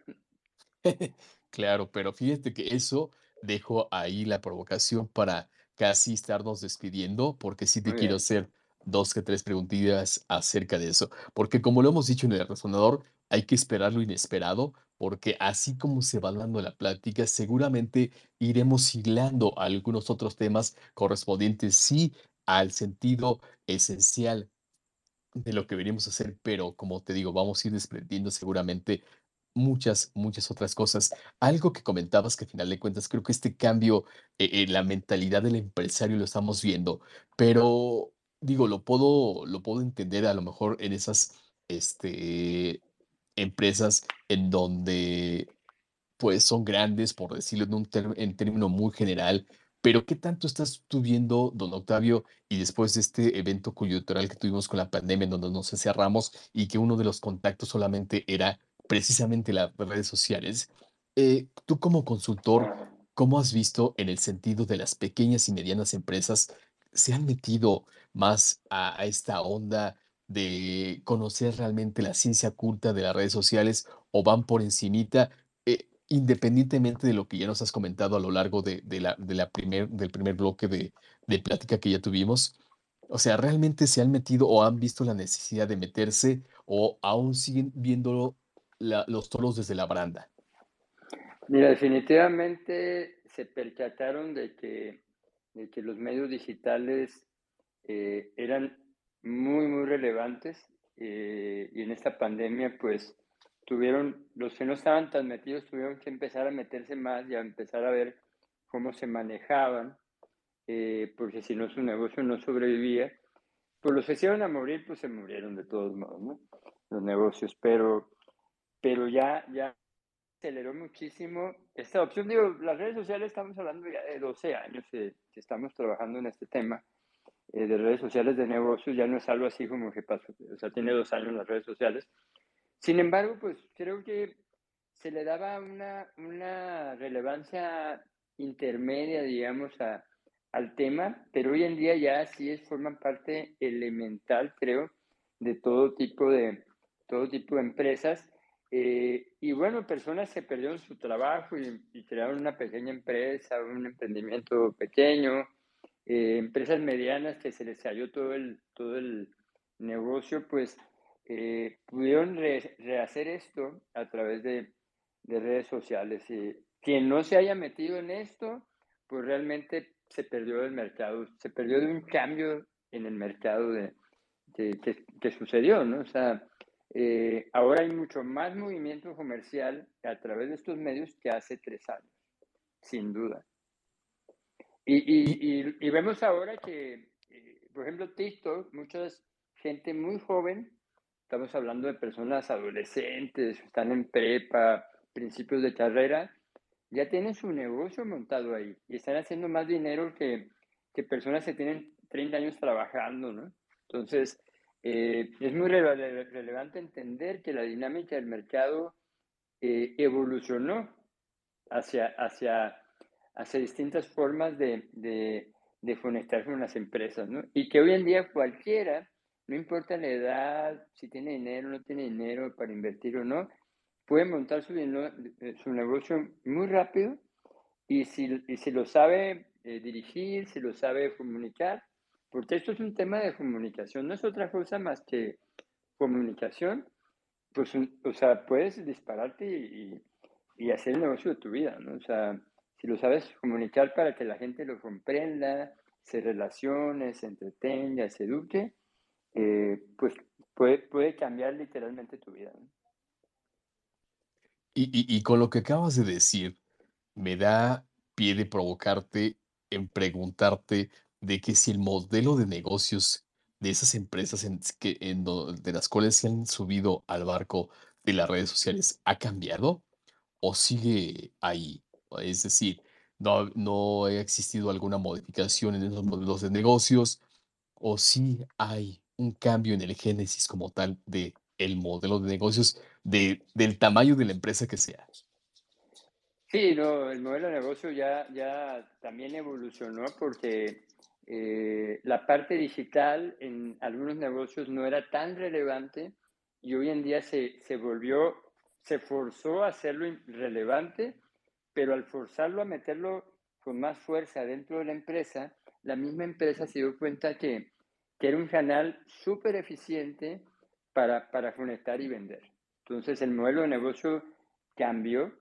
B: Claro, pero fíjate que eso dejo ahí la provocación para casi estarnos despidiendo, porque sí te
D: Muy
B: quiero
D: bien.
B: hacer dos que tres preguntillas acerca de eso. Porque como lo hemos dicho en el resonador, hay que esperar lo inesperado, porque así como se va dando la plática, seguramente iremos hilando algunos otros temas correspondientes, sí, al sentido esencial de lo que venimos a hacer, pero como te digo, vamos a ir desprendiendo seguramente muchas, muchas otras cosas. Algo que comentabas que a final de cuentas creo que este cambio eh, en la mentalidad del empresario lo estamos viendo, pero digo, lo puedo, lo puedo entender a lo mejor en esas este, empresas en donde pues son grandes, por decirlo en un en término muy general, pero ¿qué tanto estás tú viendo, don Octavio, y después de este evento coyuntural que tuvimos con la pandemia, en donde nos encerramos y que uno de los contactos solamente era precisamente las redes sociales? eh, tú como consultor, ¿cómo has visto en el sentido de las pequeñas y medianas empresas se han metido más a, a esta onda de conocer realmente la ciencia oculta de las redes sociales o van por encimita? Independientemente de lo que ya nos has comentado a lo largo de, la, primer, del primer bloque de, plática que ya tuvimos, o sea, ¿realmente se han metido o han visto la necesidad de meterse o aún siguen viendo la- los toros desde la baranda?
D: Mira, definitivamente se percataron de que, de que los medios digitales eh, eran muy, muy relevantes eh, y en esta pandemia pues tuvieron, los que no estaban tan metidos tuvieron que empezar a meterse más y a empezar a ver cómo se manejaban, eh, porque si no su negocio no sobrevivía. Pues los que se iban a morir, pues se murieron de todos modos, ¿no? Los negocios, pero, pero ya, ya aceleró muchísimo esta opción. Digo, las redes sociales estamos hablando ya de 12 años que, estamos trabajando en este tema eh, de redes sociales de negocios, ya no es algo así como que pasó, o sea, tiene dos años las redes sociales. Sin embargo, pues creo que se le daba una, una relevancia intermedia, digamos, a, al tema, pero hoy en día ya sí es, forman parte elemental, creo, de todo tipo de, todo tipo de empresas. Eh, y bueno, personas se perdieron su trabajo y, y crearon una pequeña empresa, un emprendimiento pequeño, eh, empresas medianas que se les cayó todo el, todo el negocio, pues eh, pudieron re- rehacer esto a través de, de redes sociales. Y quien no se haya metido en esto, pues realmente se perdió del mercado, se perdió de un cambio en el mercado de, de- que, que sucedió, ¿no? O sea, eh, ahora hay mucho más movimiento comercial a través de estos medios que hace tres años, sin duda. Y,
B: y,
D: y, y vemos ahora que, eh, por ejemplo, TikTok, mucha gente muy joven, estamos hablando de personas adolescentes, están en prepa, principios de carrera, ya tienen su negocio montado ahí y están haciendo más dinero que, que personas que tienen 30 años trabajando, ¿no? Entonces, eh, es muy rele relevante entender que la dinámica del mercado eh, evolucionó hacia, hacia, hacia distintas formas de, de, de conectar con las empresas, ¿no? Y que hoy en día cualquiera, no importa la edad, si tiene dinero o no tiene dinero para invertir o no, puede montar su, su negocio muy rápido y si, y si lo sabe eh, dirigir, si lo sabe comunicar, porque esto es un tema de comunicación, no es otra cosa más que comunicación, pues, o sea, puedes dispararte y, y hacer el negocio de tu vida, ¿no? O sea, si lo sabes comunicar para que la gente lo comprenda, se relacione, se entretenga, se eduque, eh, pues puede, puede cambiar literalmente tu vida.
B: y, y, con lo que acabas de decir, me da pie de provocarte en preguntarte de que si el modelo de negocios de esas empresas en, que, en de las cuales se han subido al barco de las redes sociales ha cambiado o sigue ahí. Es decir, no, no ha existido alguna modificación en esos modelos de negocios o si hay un cambio en el génesis como tal de el modelo de negocios de, del tamaño de la empresa que sea.
D: Sí, no, el modelo de negocio ya, ya también evolucionó porque eh, la parte digital en algunos negocios no era tan relevante y hoy en día se, se volvió, se forzó a hacerlo relevante, pero al forzarlo a meterlo con más fuerza dentro de la empresa, la misma empresa se dio cuenta que, que era un canal súper eficiente para, para conectar y vender. Entonces el modelo de negocio cambió.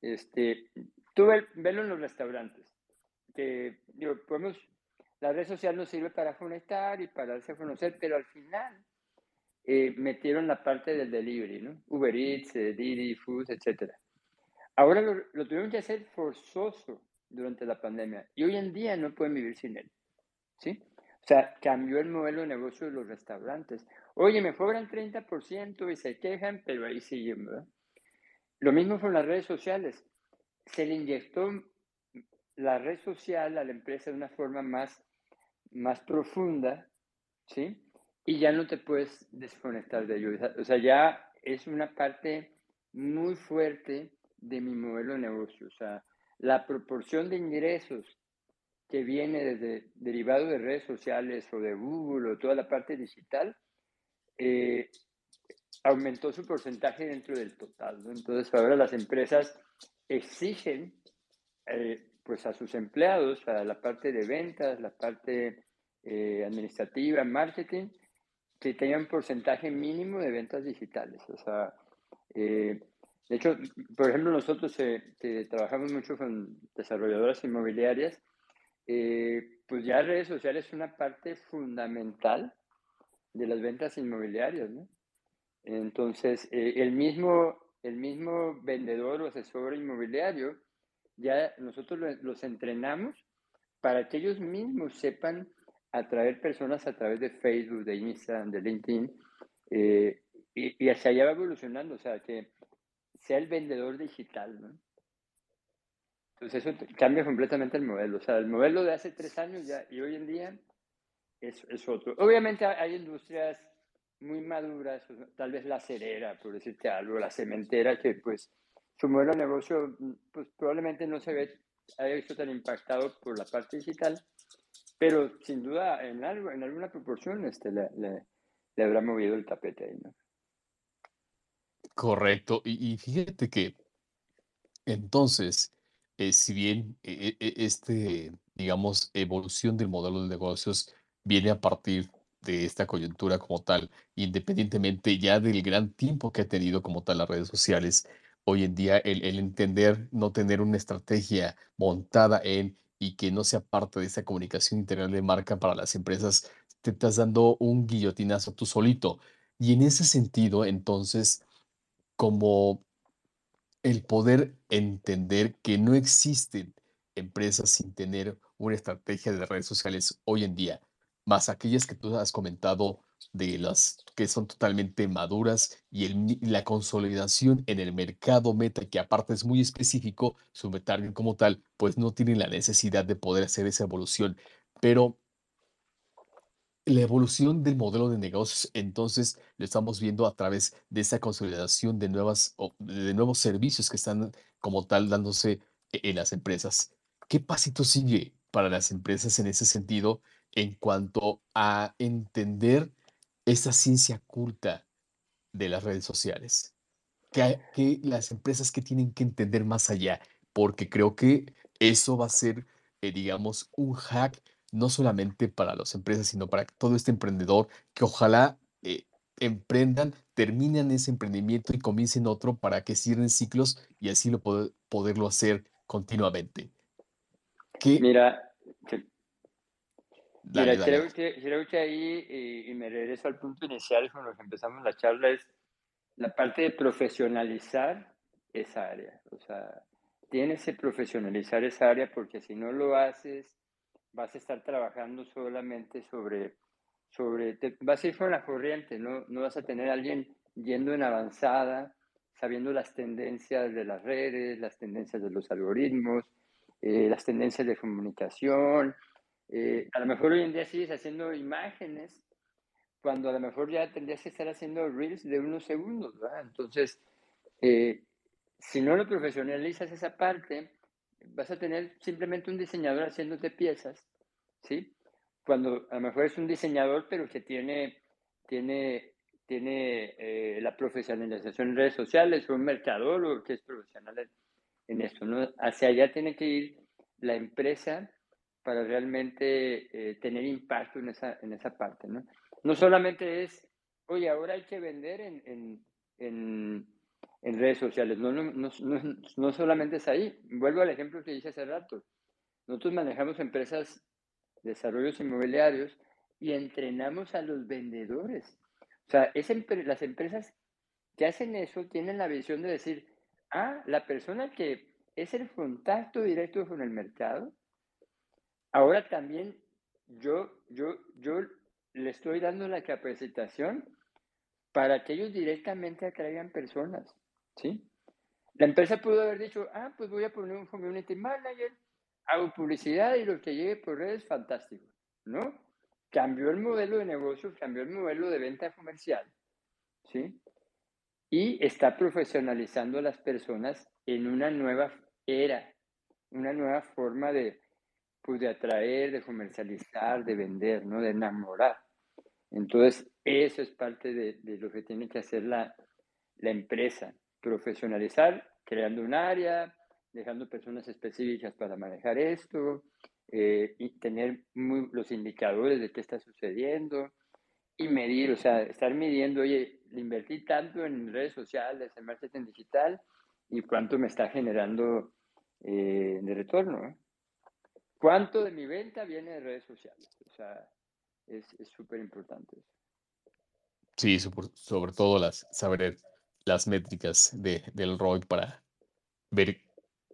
D: Este, tú velo en los restaurantes, que digo, podemos la red social nos sirve para conectar y para a conocer, pero al final eh, metieron la parte del delivery, ¿no? Uber Eats, eh, Didi, Food, etc. Ahora lo, lo, tuvieron que hacer forzoso durante la pandemia y hoy en día no pueden vivir sin él, ¿sí? O sea, cambió el modelo de negocio de los restaurantes. Oye, me cobran 30% y se quejan, pero ahí siguen, ¿verdad? Lo mismo con las redes sociales. Se le inyectó la red social a la empresa de una forma más más profunda, ¿sí? Y ya no te puedes desconectar de ello. O sea, ya es una parte muy fuerte de mi modelo de negocio. O sea, la proporción de ingresos que viene desde derivado de redes sociales o de Google o toda la parte digital, eh, aumentó su porcentaje dentro del total. Entonces ahora las empresas exigen eh, pues a sus empleados, a la parte de ventas, la parte eh, administrativa, marketing, que tengan un porcentaje mínimo de ventas digitales. O sea, eh, de hecho, por ejemplo, nosotros eh, que trabajamos mucho con desarrolladoras inmobiliarias, pues ya redes sociales es una parte fundamental de las ventas inmobiliarias, ¿no? Entonces, el, mismo, el mismo vendedor o asesor inmobiliario ya nosotros los entrenamos para que ellos mismos sepan atraer personas a través de Facebook, de Instagram, de LinkedIn, eh, y, hacia allá va evolucionando, o sea, que sea el vendedor digital, ¿no? Entonces eso cambia completamente el modelo, o sea, el modelo de hace tres años ya y hoy en día es, es otro. Obviamente hay industrias muy maduras, tal vez la cerera, por decirte algo, la cementera, que pues su modelo de negocio pues, probablemente no se ve, haya visto tan impactado por la parte digital, pero sin duda en algo, en alguna proporción este, le, le, habrá movido el tapete ahí, ¿no?
B: Correcto. Y, fíjate que entonces, eh, si bien eh, eh, este, digamos, evolución del modelo de negocios viene a partir de esta coyuntura como tal, independientemente ya del gran tiempo que ha tenido como tal las redes sociales, hoy en día el, el entender, no tener una estrategia montada en y que no sea parte de esa comunicación integral de marca para las empresas, te estás dando un guillotinazo tú solito. Y en ese sentido, entonces, como el poder entender que no existen empresas sin tener una estrategia de redes sociales hoy en día, más aquellas que tú has comentado de las que son totalmente maduras y la consolidación en el mercado meta, que aparte es muy específico, su target como tal, pues no tiene la necesidad de poder hacer esa evolución. Pero la evolución del modelo de negocios, entonces, lo estamos viendo a través de esa consolidación de, nuevas, de nuevos servicios que están como tal dándose e, en las empresas. ¿Qué pasito sigue para las empresas en ese sentido en cuanto a entender esa ciencia oculta de las redes sociales, que las empresas que tienen que entender más allá, porque creo que eso va a ser, eh, digamos, un hack no solamente para las empresas, sino para todo este emprendedor que ojalá eh, emprendan, terminen ese emprendimiento y comiencen otro para que cierren ciclos y así lo poderlo hacer continuamente.
D: Mira, Mira, Creo, que, creo que ahí, y, me regreso al punto inicial con lo que empezamos la charla, es la parte de profesionalizar esa área. O sea, tienes que profesionalizar esa área porque si no lo haces vas a estar trabajando solamente sobre, sobre te, vas a ir con la corriente, ¿no? no vas a tener a alguien yendo en avanzada, sabiendo las tendencias de las redes, las tendencias de los algoritmos, eh, las tendencias de comunicación. Eh, a lo mejor hoy en día sigues haciendo imágenes, cuando a lo mejor ya tendrías que estar haciendo reels de unos segundos, ¿verdad? Entonces, eh, si no lo profesionalizas esa parte, vas a tener simplemente un diseñador haciéndote piezas, ¿sí? Cuando a lo mejor es un diseñador, pero que tiene, tiene, tiene eh, la profesionalización en redes sociales, o un mercador o que es profesional en esto, ¿no? Hacia allá tiene que ir la empresa para realmente eh, tener impacto en esa, en esa parte, ¿no? No solamente es, oye, ahora hay que vender en, en, en en redes sociales. No, no, no, no, solamente es ahí. Vuelvo al ejemplo que dije hace rato. Nosotros manejamos empresas, desarrollos inmobiliarios y entrenamos a los vendedores. O sea, las empresas que hacen eso tienen la visión de decir, ah, la persona que es el contacto directo con el mercado, ahora también yo, yo, yo le estoy dando la capacitación para que ellos directamente atraigan personas. ¿Sí? La empresa pudo haber dicho, ah, pues voy a poner un community manager, hago publicidad y lo que llegue por redes, fantástico, ¿no? Cambió el modelo de negocio, cambió el modelo de venta comercial, ¿sí? Y está profesionalizando a las personas en una nueva era, una nueva forma de, pues, de atraer, de comercializar, de vender, ¿no? De enamorar. Entonces, eso es parte de, de lo que tiene que hacer la, la empresa profesionalizar, creando un área, dejando personas específicas para manejar esto, eh, tener los indicadores de qué está sucediendo y medir, o sea, estar midiendo, oye, invertí tanto en redes sociales, en marketing digital y cuánto me está generando eh, de retorno. ¿Cuánto de mi venta viene de redes sociales? O sea, es súper importante eso.
B: Sí, sobre, todo las, saber las métricas de, del ROI para ver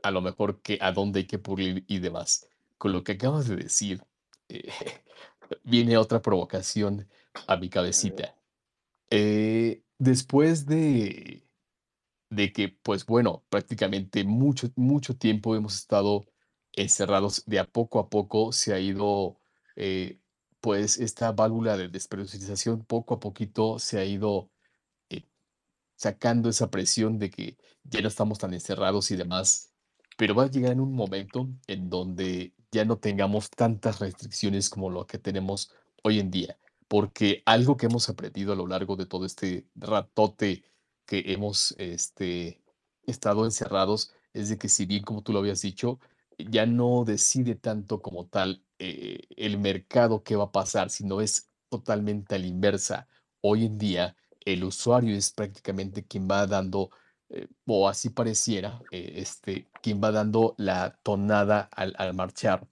B: a lo mejor que, a dónde hay que pulir y demás. Con lo que acabas de decir, eh, viene otra provocación a mi cabecita. Eh, después de, de que, pues bueno, prácticamente mucho, mucho tiempo hemos estado encerrados, de a poco a poco se ha ido, eh, pues esta válvula de despreciación poco a poquito se ha ido sacando esa presión de que ya no estamos tan encerrados y demás, pero va a llegar en un momento en donde ya no tengamos tantas restricciones como lo que tenemos hoy en día, porque algo que hemos aprendido a lo largo de todo este ratote que hemos este, estado encerrados es de que si bien, como tú lo habías dicho, ya no decide tanto como tal eh, el mercado qué va a pasar, sino es totalmente a la inversa. Hoy en día el usuario es prácticamente quien va dando, eh, o así pareciera, eh, este, quien va dando la tonada al, marchar.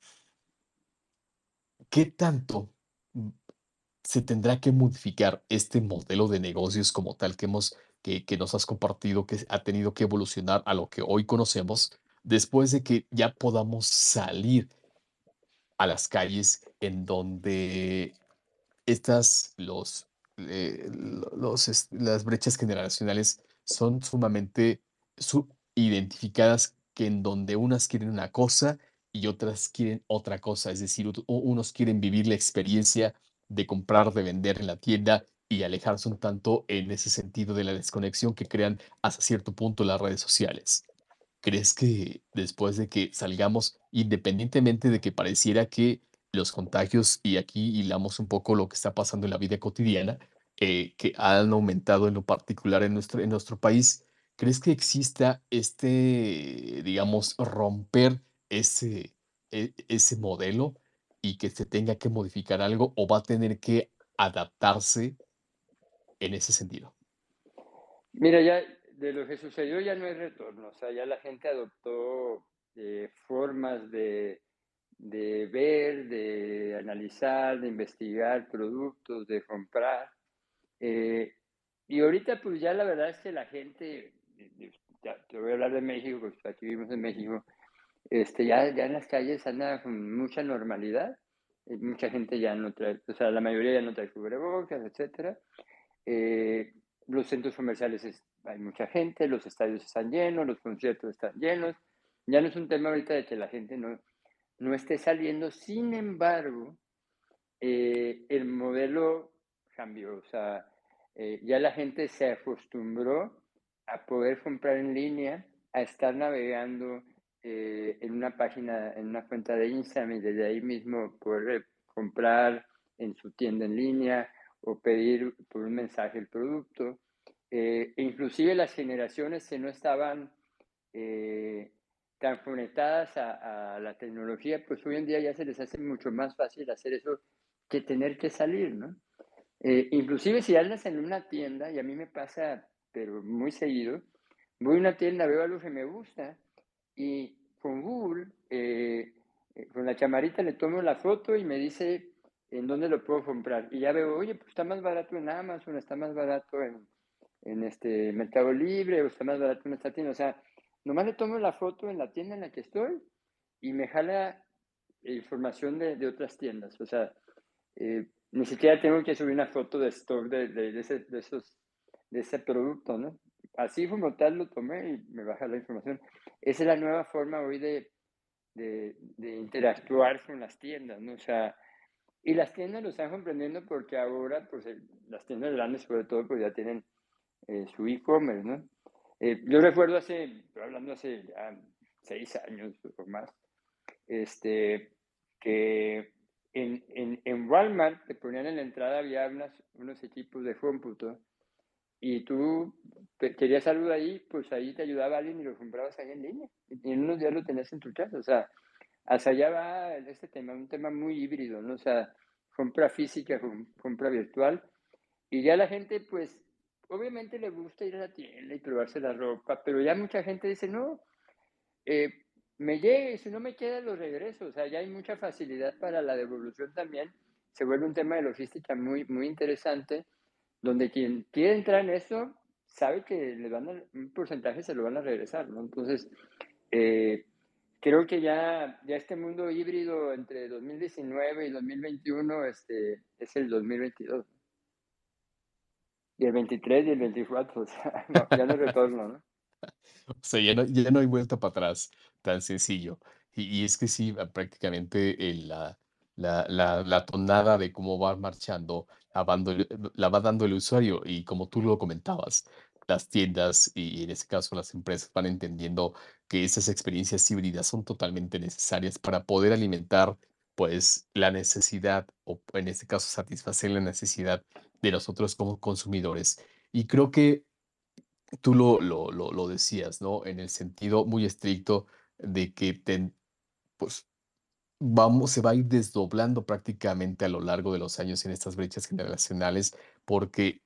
B: ¿Qué tanto se tendrá que modificar este modelo de negocios como tal que, hemos, que, que nos has compartido, que ha tenido que evolucionar a lo que hoy conocemos, después de que ya podamos salir a las calles en donde estas, los eh, los, las brechas generacionales son sumamente identificadas que en donde unas quieren una cosa y otras quieren otra cosa, es decir, unos quieren vivir la experiencia de comprar, de vender en la tienda y alejarse un tanto en ese sentido de la desconexión que crean hasta cierto punto las redes sociales. ¿Crees que después de que salgamos, independientemente de que pareciera que los contagios, y aquí hilamos un poco lo que está pasando en la vida cotidiana, eh, que han aumentado en lo particular en nuestro, en nuestro país, ¿crees que exista este, digamos, romper ese, e, ese modelo y que se tenga que modificar algo o va a tener que adaptarse en ese sentido?
D: Mira, ya de lo que sucedió ya no hay retorno, o sea, ya la gente adoptó eh, formas de de ver, de analizar, de investigar productos, de comprar. Eh, y ahorita pues ya la verdad es que la gente, te voy a hablar de México, porque aquí vivimos en México, este, ya, ya en las calles anda con mucha normalidad, eh, mucha gente ya no trae, o sea, la mayoría ya no trae cubrebocas, etcétera. Eh, los centros comerciales hay mucha gente, los estadios están llenos, los conciertos están llenos. Ya no es un tema ahorita de que la gente no, no esté saliendo. Sin embargo, eh, el modelo cambió. O sea, eh, ya la gente se acostumbró a poder comprar en línea, a estar navegando eh, en una página, en una cuenta de Instagram y desde ahí mismo poder comprar en su tienda en línea o pedir por un mensaje el producto. inclusive las generaciones que no estaban tan conectadas a, la tecnología, pues hoy en día ya se les hace mucho más fácil hacer eso que tener que salir, ¿no? Eh, inclusive si andas en una tienda, y a mí me pasa, pero muy seguido, voy a una tienda, veo algo que me gusta, y con Google, eh, eh, con la chamarita le tomo la foto y me dice en dónde lo puedo comprar. Y ya veo, oye, pues está más barato en Amazon, está más barato en, en este Mercado Libre, o está más barato en esta tienda. O sea, Nomás le tomo la foto en la tienda en la que estoy y me jala información de, de otras tiendas. O sea, eh, ni siquiera tengo que subir una foto de stock de, de, ese, de, esos, de ese producto, ¿no? Así como tal lo tomé y me baja la información. Esa es la nueva forma hoy de, de, de interactuar con las tiendas, ¿no? O sea, y las tiendas lo están comprendiendo porque ahora, pues, las tiendas grandes sobre todo, pues ya tienen eh, su e-commerce, ¿no? Eh, yo recuerdo hace, hablando hace ya seis años o más, este, que en, en, en, Walmart te ponían en la entrada, había unas, unos equipos de cómputo y tú querías algo de ahí, pues ahí te ayudaba alguien y lo comprabas ahí en línea. Y en unos días lo tenías en tu casa. O sea, hacia allá va este tema, un tema muy híbrido, ¿no? O sea, compra física, compra virtual. Y ya la gente, pues, obviamente le gusta ir a la tienda y probarse la ropa, pero ya mucha gente dice, no, eh, me llegue, si no me queda lo regreso, o sea, ya hay mucha facilidad para la devolución también, se vuelve un tema de logística muy, muy interesante, donde quien quiere entrar en eso sabe que le van a, un porcentaje se lo van a regresar, ¿no? Entonces, eh, creo que ya, ya este mundo híbrido entre 2019 y 2021 este, es el 2022. Y el 23 y el 24, o sea, ya no retorno, ¿no?
B: O sea, ya no, ya no hay vuelta para atrás, tan sencillo. Y, y es que sí, ah, prácticamente el, la, la, la, la tonada de cómo va marchando la, la va dando el usuario. Y como tú lo comentabas, las tiendas y en este caso las empresas van entendiendo que esas experiencias híbridas son totalmente necesarias para poder alimentar pues la necesidad o en este caso satisfacer la necesidad de nosotros como consumidores. Y creo que tú lo, lo, lo, lo decías, ¿no? En el sentido muy estricto de que pues vamos, se va a ir desdoblando prácticamente a lo largo de los años en estas brechas generacionales, porque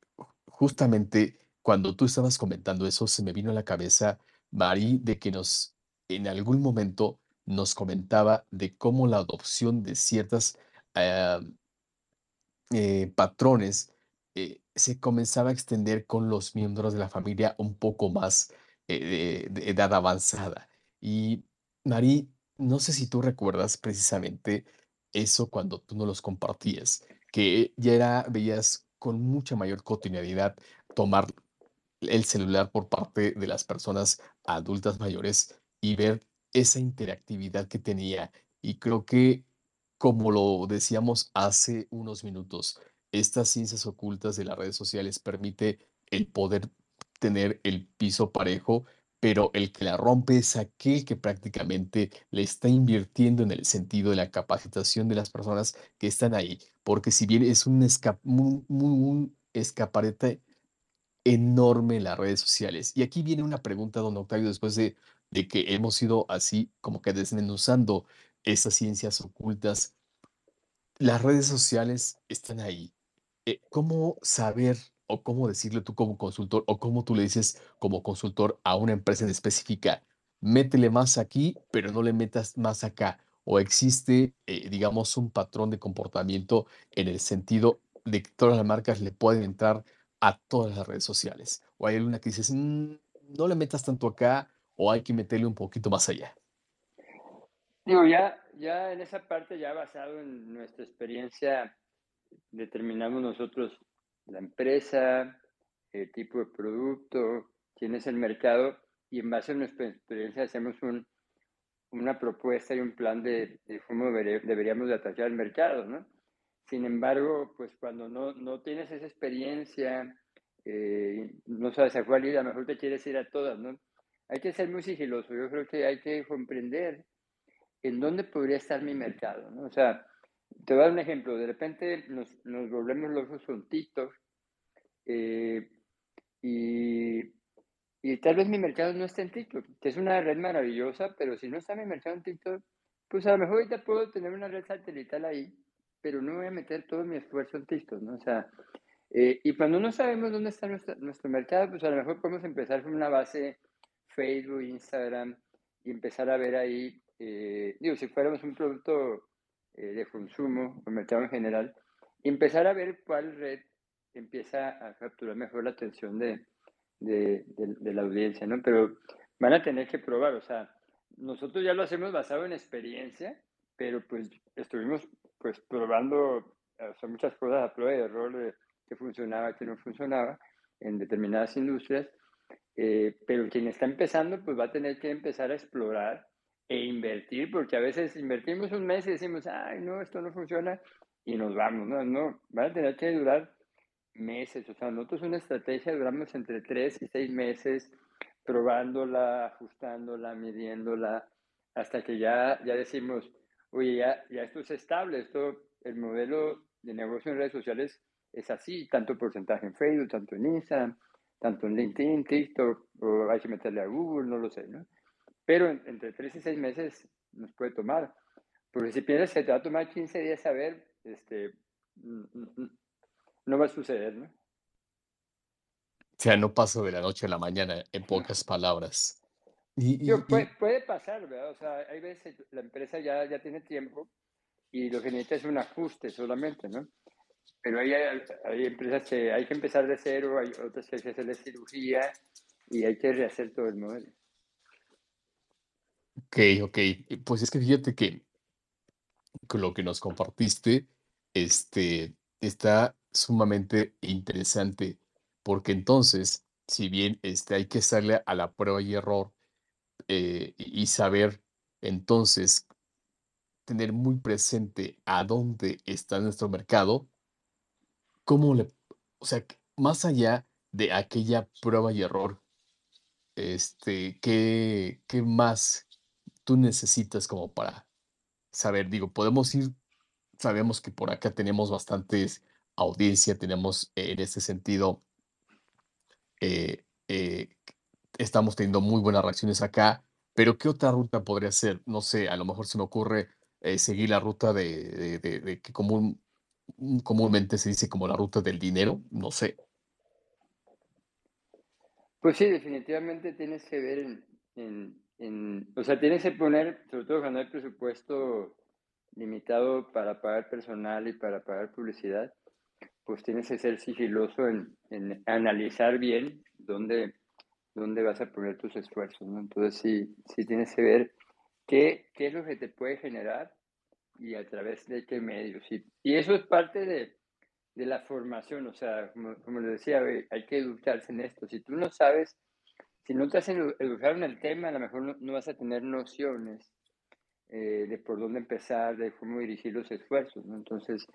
B: justamente cuando tú estabas comentando eso, se me vino a la cabeza, Mari, de que nos, en algún momento, nos comentaba de cómo la adopción de ciertas eh, eh, patrones se comenzaba a extender con los miembros de la familia un poco más de, edad avanzada. Y Mari, no sé si tú recuerdas precisamente eso cuando tú no los compartías, que ya era, veías con mucha mayor cotidianidad tomar el celular por parte de las personas adultas mayores y ver esa interactividad que tenía. Y creo que, como lo decíamos hace unos minutos, estas ciencias ocultas de las redes sociales permite el poder tener el piso parejo, pero el que la rompe es aquel que prácticamente le está invirtiendo en el sentido de la capacitación de las personas que están ahí, porque si bien es un, un escaparate enorme en las redes sociales. Y aquí viene una pregunta, don Octavio, después de de que hemos ido así como que desmenuzando esas ciencias ocultas. Las redes sociales están ahí. Eh, ¿Cómo saber o cómo decirle tú como consultor o cómo tú le dices como consultor a una empresa en específica, métele más aquí, pero no le metas más acá? ¿O existe, eh, digamos, un patrón de comportamiento en el sentido de que todas las marcas le pueden entrar a todas las redes sociales? ¿O hay alguna que dices, mm, no le metas tanto acá o hay que meterle un poquito más allá?
D: Digo, ya, ya en esa parte, ya basado en nuestra experiencia, determinamos nosotros la empresa, el tipo de producto, quién es el mercado, y en base a nuestra experiencia hacemos un, una propuesta y un plan de, de cómo deberíamos de atacar el mercado, ¿no? Sin embargo, pues cuando no, no tienes esa experiencia, eh, no sabes a cuál ir, a lo mejor te quieres ir a todas, ¿no? Hay que ser muy sigiloso, yo creo que hay que comprender en dónde podría estar mi mercado, ¿no? O sea, te voy a dar un ejemplo, de repente nos, nos volvemos los juntitos eh, y, y, tal vez mi mercado no esté en TikTok, que es una red maravillosa, pero si no está mi mercado en TikTok, pues a lo mejor ahorita puedo tener una red satelital ahí, pero no voy a meter todo mi esfuerzo en TikTok, ¿no? O sea, eh, y cuando no sabemos dónde está nuestro, nuestro mercado, pues a lo mejor podemos empezar con una base Facebook, Instagram, y empezar a ver ahí, eh, digo, si fuéramos un producto eh, de consumo, o mercado en general, y empezar a ver cuál red empieza a capturar mejor la atención de, de, la audiencia, ¿no? Pero van a tener que probar, o sea, nosotros ya lo hacemos basado en experiencia, pero pues estuvimos pues probando o sea, muchas cosas a prueba de error de que funcionaba, que no funcionaba en determinadas industrias, eh, pero quien está empezando pues va a tener que empezar a explorar e invertir, porque a veces invertimos un mes y decimos, ay, no, esto no funciona, y nos vamos, no, no, van a tener que durar meses, o sea, nosotros una estrategia duramos entre tres y seis meses probándola, ajustándola, midiéndola, hasta que ya, ya decimos, oye, ya, ya esto es estable, esto, el modelo de negocio en redes sociales es así, tanto porcentaje en Facebook, tanto en Instagram, tanto en LinkedIn, TikTok, o hay que meterle a Google, no lo sé, ¿no? Pero entre tres y seis meses nos puede tomar. Porque si piensas que te va a tomar 15 días saber, este, mm, mm, mm, no va a suceder, ¿no?
B: O sea, no paso de la noche a la mañana, en pocas palabras.
D: Y, y, puede, puede, pasar, ¿verdad? O sea, hay veces la empresa ya, ya tiene tiempo y lo que necesita es un ajuste solamente, ¿no? Pero hay, hay empresas que hay que empezar de cero, hay otras que hay que hacer cirugía y hay que rehacer todo el modelo.
B: Ok, ok. Pues es que fíjate que lo que nos compartiste, este, está sumamente interesante, porque entonces, si bien este, hay que salir a la prueba y error eh, y saber entonces tener muy presente a dónde está nuestro mercado, cómo le, o sea, más allá de aquella prueba y error, este, ¿qué, qué más tú necesitas como para saber? Digo, podemos ir sabemos que por acá tenemos bastantes audiencia, tenemos en ese sentido, eh, eh, estamos teniendo muy buenas reacciones acá, pero ¿qué otra ruta podría ser? No sé, a lo mejor se me ocurre eh, seguir la ruta de, de, que común, comúnmente se dice como la ruta del dinero, no sé.
D: Pues sí, definitivamente tienes que ver en, en, o sea, tienes que poner, sobre todo cuando hay presupuesto limitado para pagar personal y para pagar publicidad, pues tienes que ser sigiloso en, en analizar bien dónde, dónde vas a poner tus esfuerzos, ¿no? Entonces sí, sí tienes que ver qué, qué es lo que te puede generar y a través de qué medios. Y, y eso es parte de, de, la formación, o sea, como, como les decía, hay que educarse en esto. Si tú no sabes, si no te hacen educar en el tema, a lo mejor no, no vas a tener nociones eh, de por dónde empezar, de cómo dirigir los esfuerzos, ¿no? Entonces,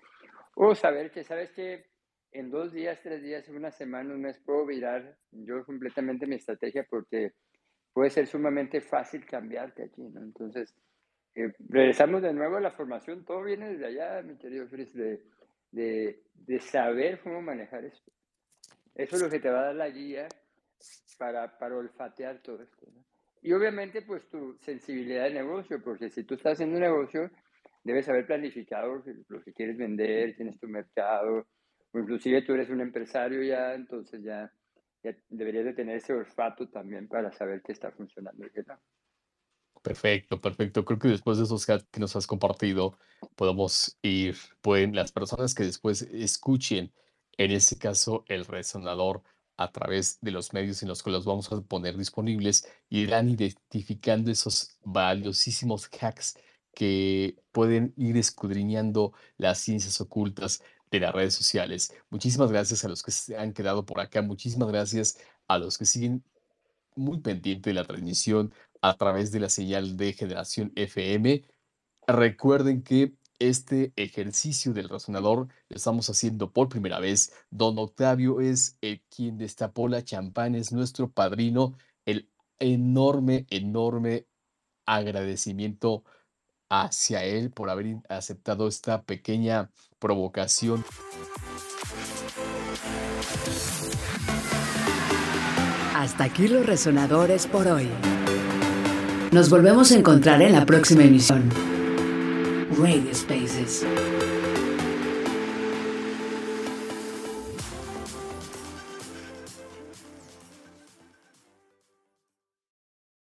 D: o saber que, ¿sabes que En dos días, tres días, una semana, un mes puedo virar yo completamente mi estrategia porque puede ser sumamente fácil cambiarte aquí, ¿no? Entonces, eh, regresamos de nuevo a la formación, todo viene desde allá, mi querido Fritz, de, de, de saber cómo manejar esto. Eso es lo que te va a dar la guía para, para olfatear todo esto. ¿no? Y obviamente, pues tu sensibilidad de negocio, porque si tú estás haciendo un negocio, debes haber planificado lo que quieres vender, tienes tu mercado, o inclusive tú eres un empresario ya, entonces ya, ya deberías de tener ese olfato también para saber qué está funcionando y qué no.
B: Perfecto, perfecto. Creo que después de esos hacks que nos has compartido, podemos ir, pueden las personas que después escuchen, en ese caso, el resonador a través de los medios en los que los vamos a poner disponibles, irán identificando esos valiosísimos hacks que pueden ir escudriñando las ciencias ocultas de las redes sociales. Muchísimas gracias a los que se han quedado por acá. Muchísimas gracias a los que siguen muy pendientes de la transmisión a través de la señal de generación FM. Recuerden que este ejercicio del razonador lo estamos haciendo por primera vez. Don Octavio es el quien destapó la champán, es nuestro padrino. El enorme, enorme agradecimiento hacia él por haber aceptado esta pequeña provocación.
A: Hasta aquí los resonadores por hoy. Nos volvemos a encontrar en la próxima emisión. Radio Spaces.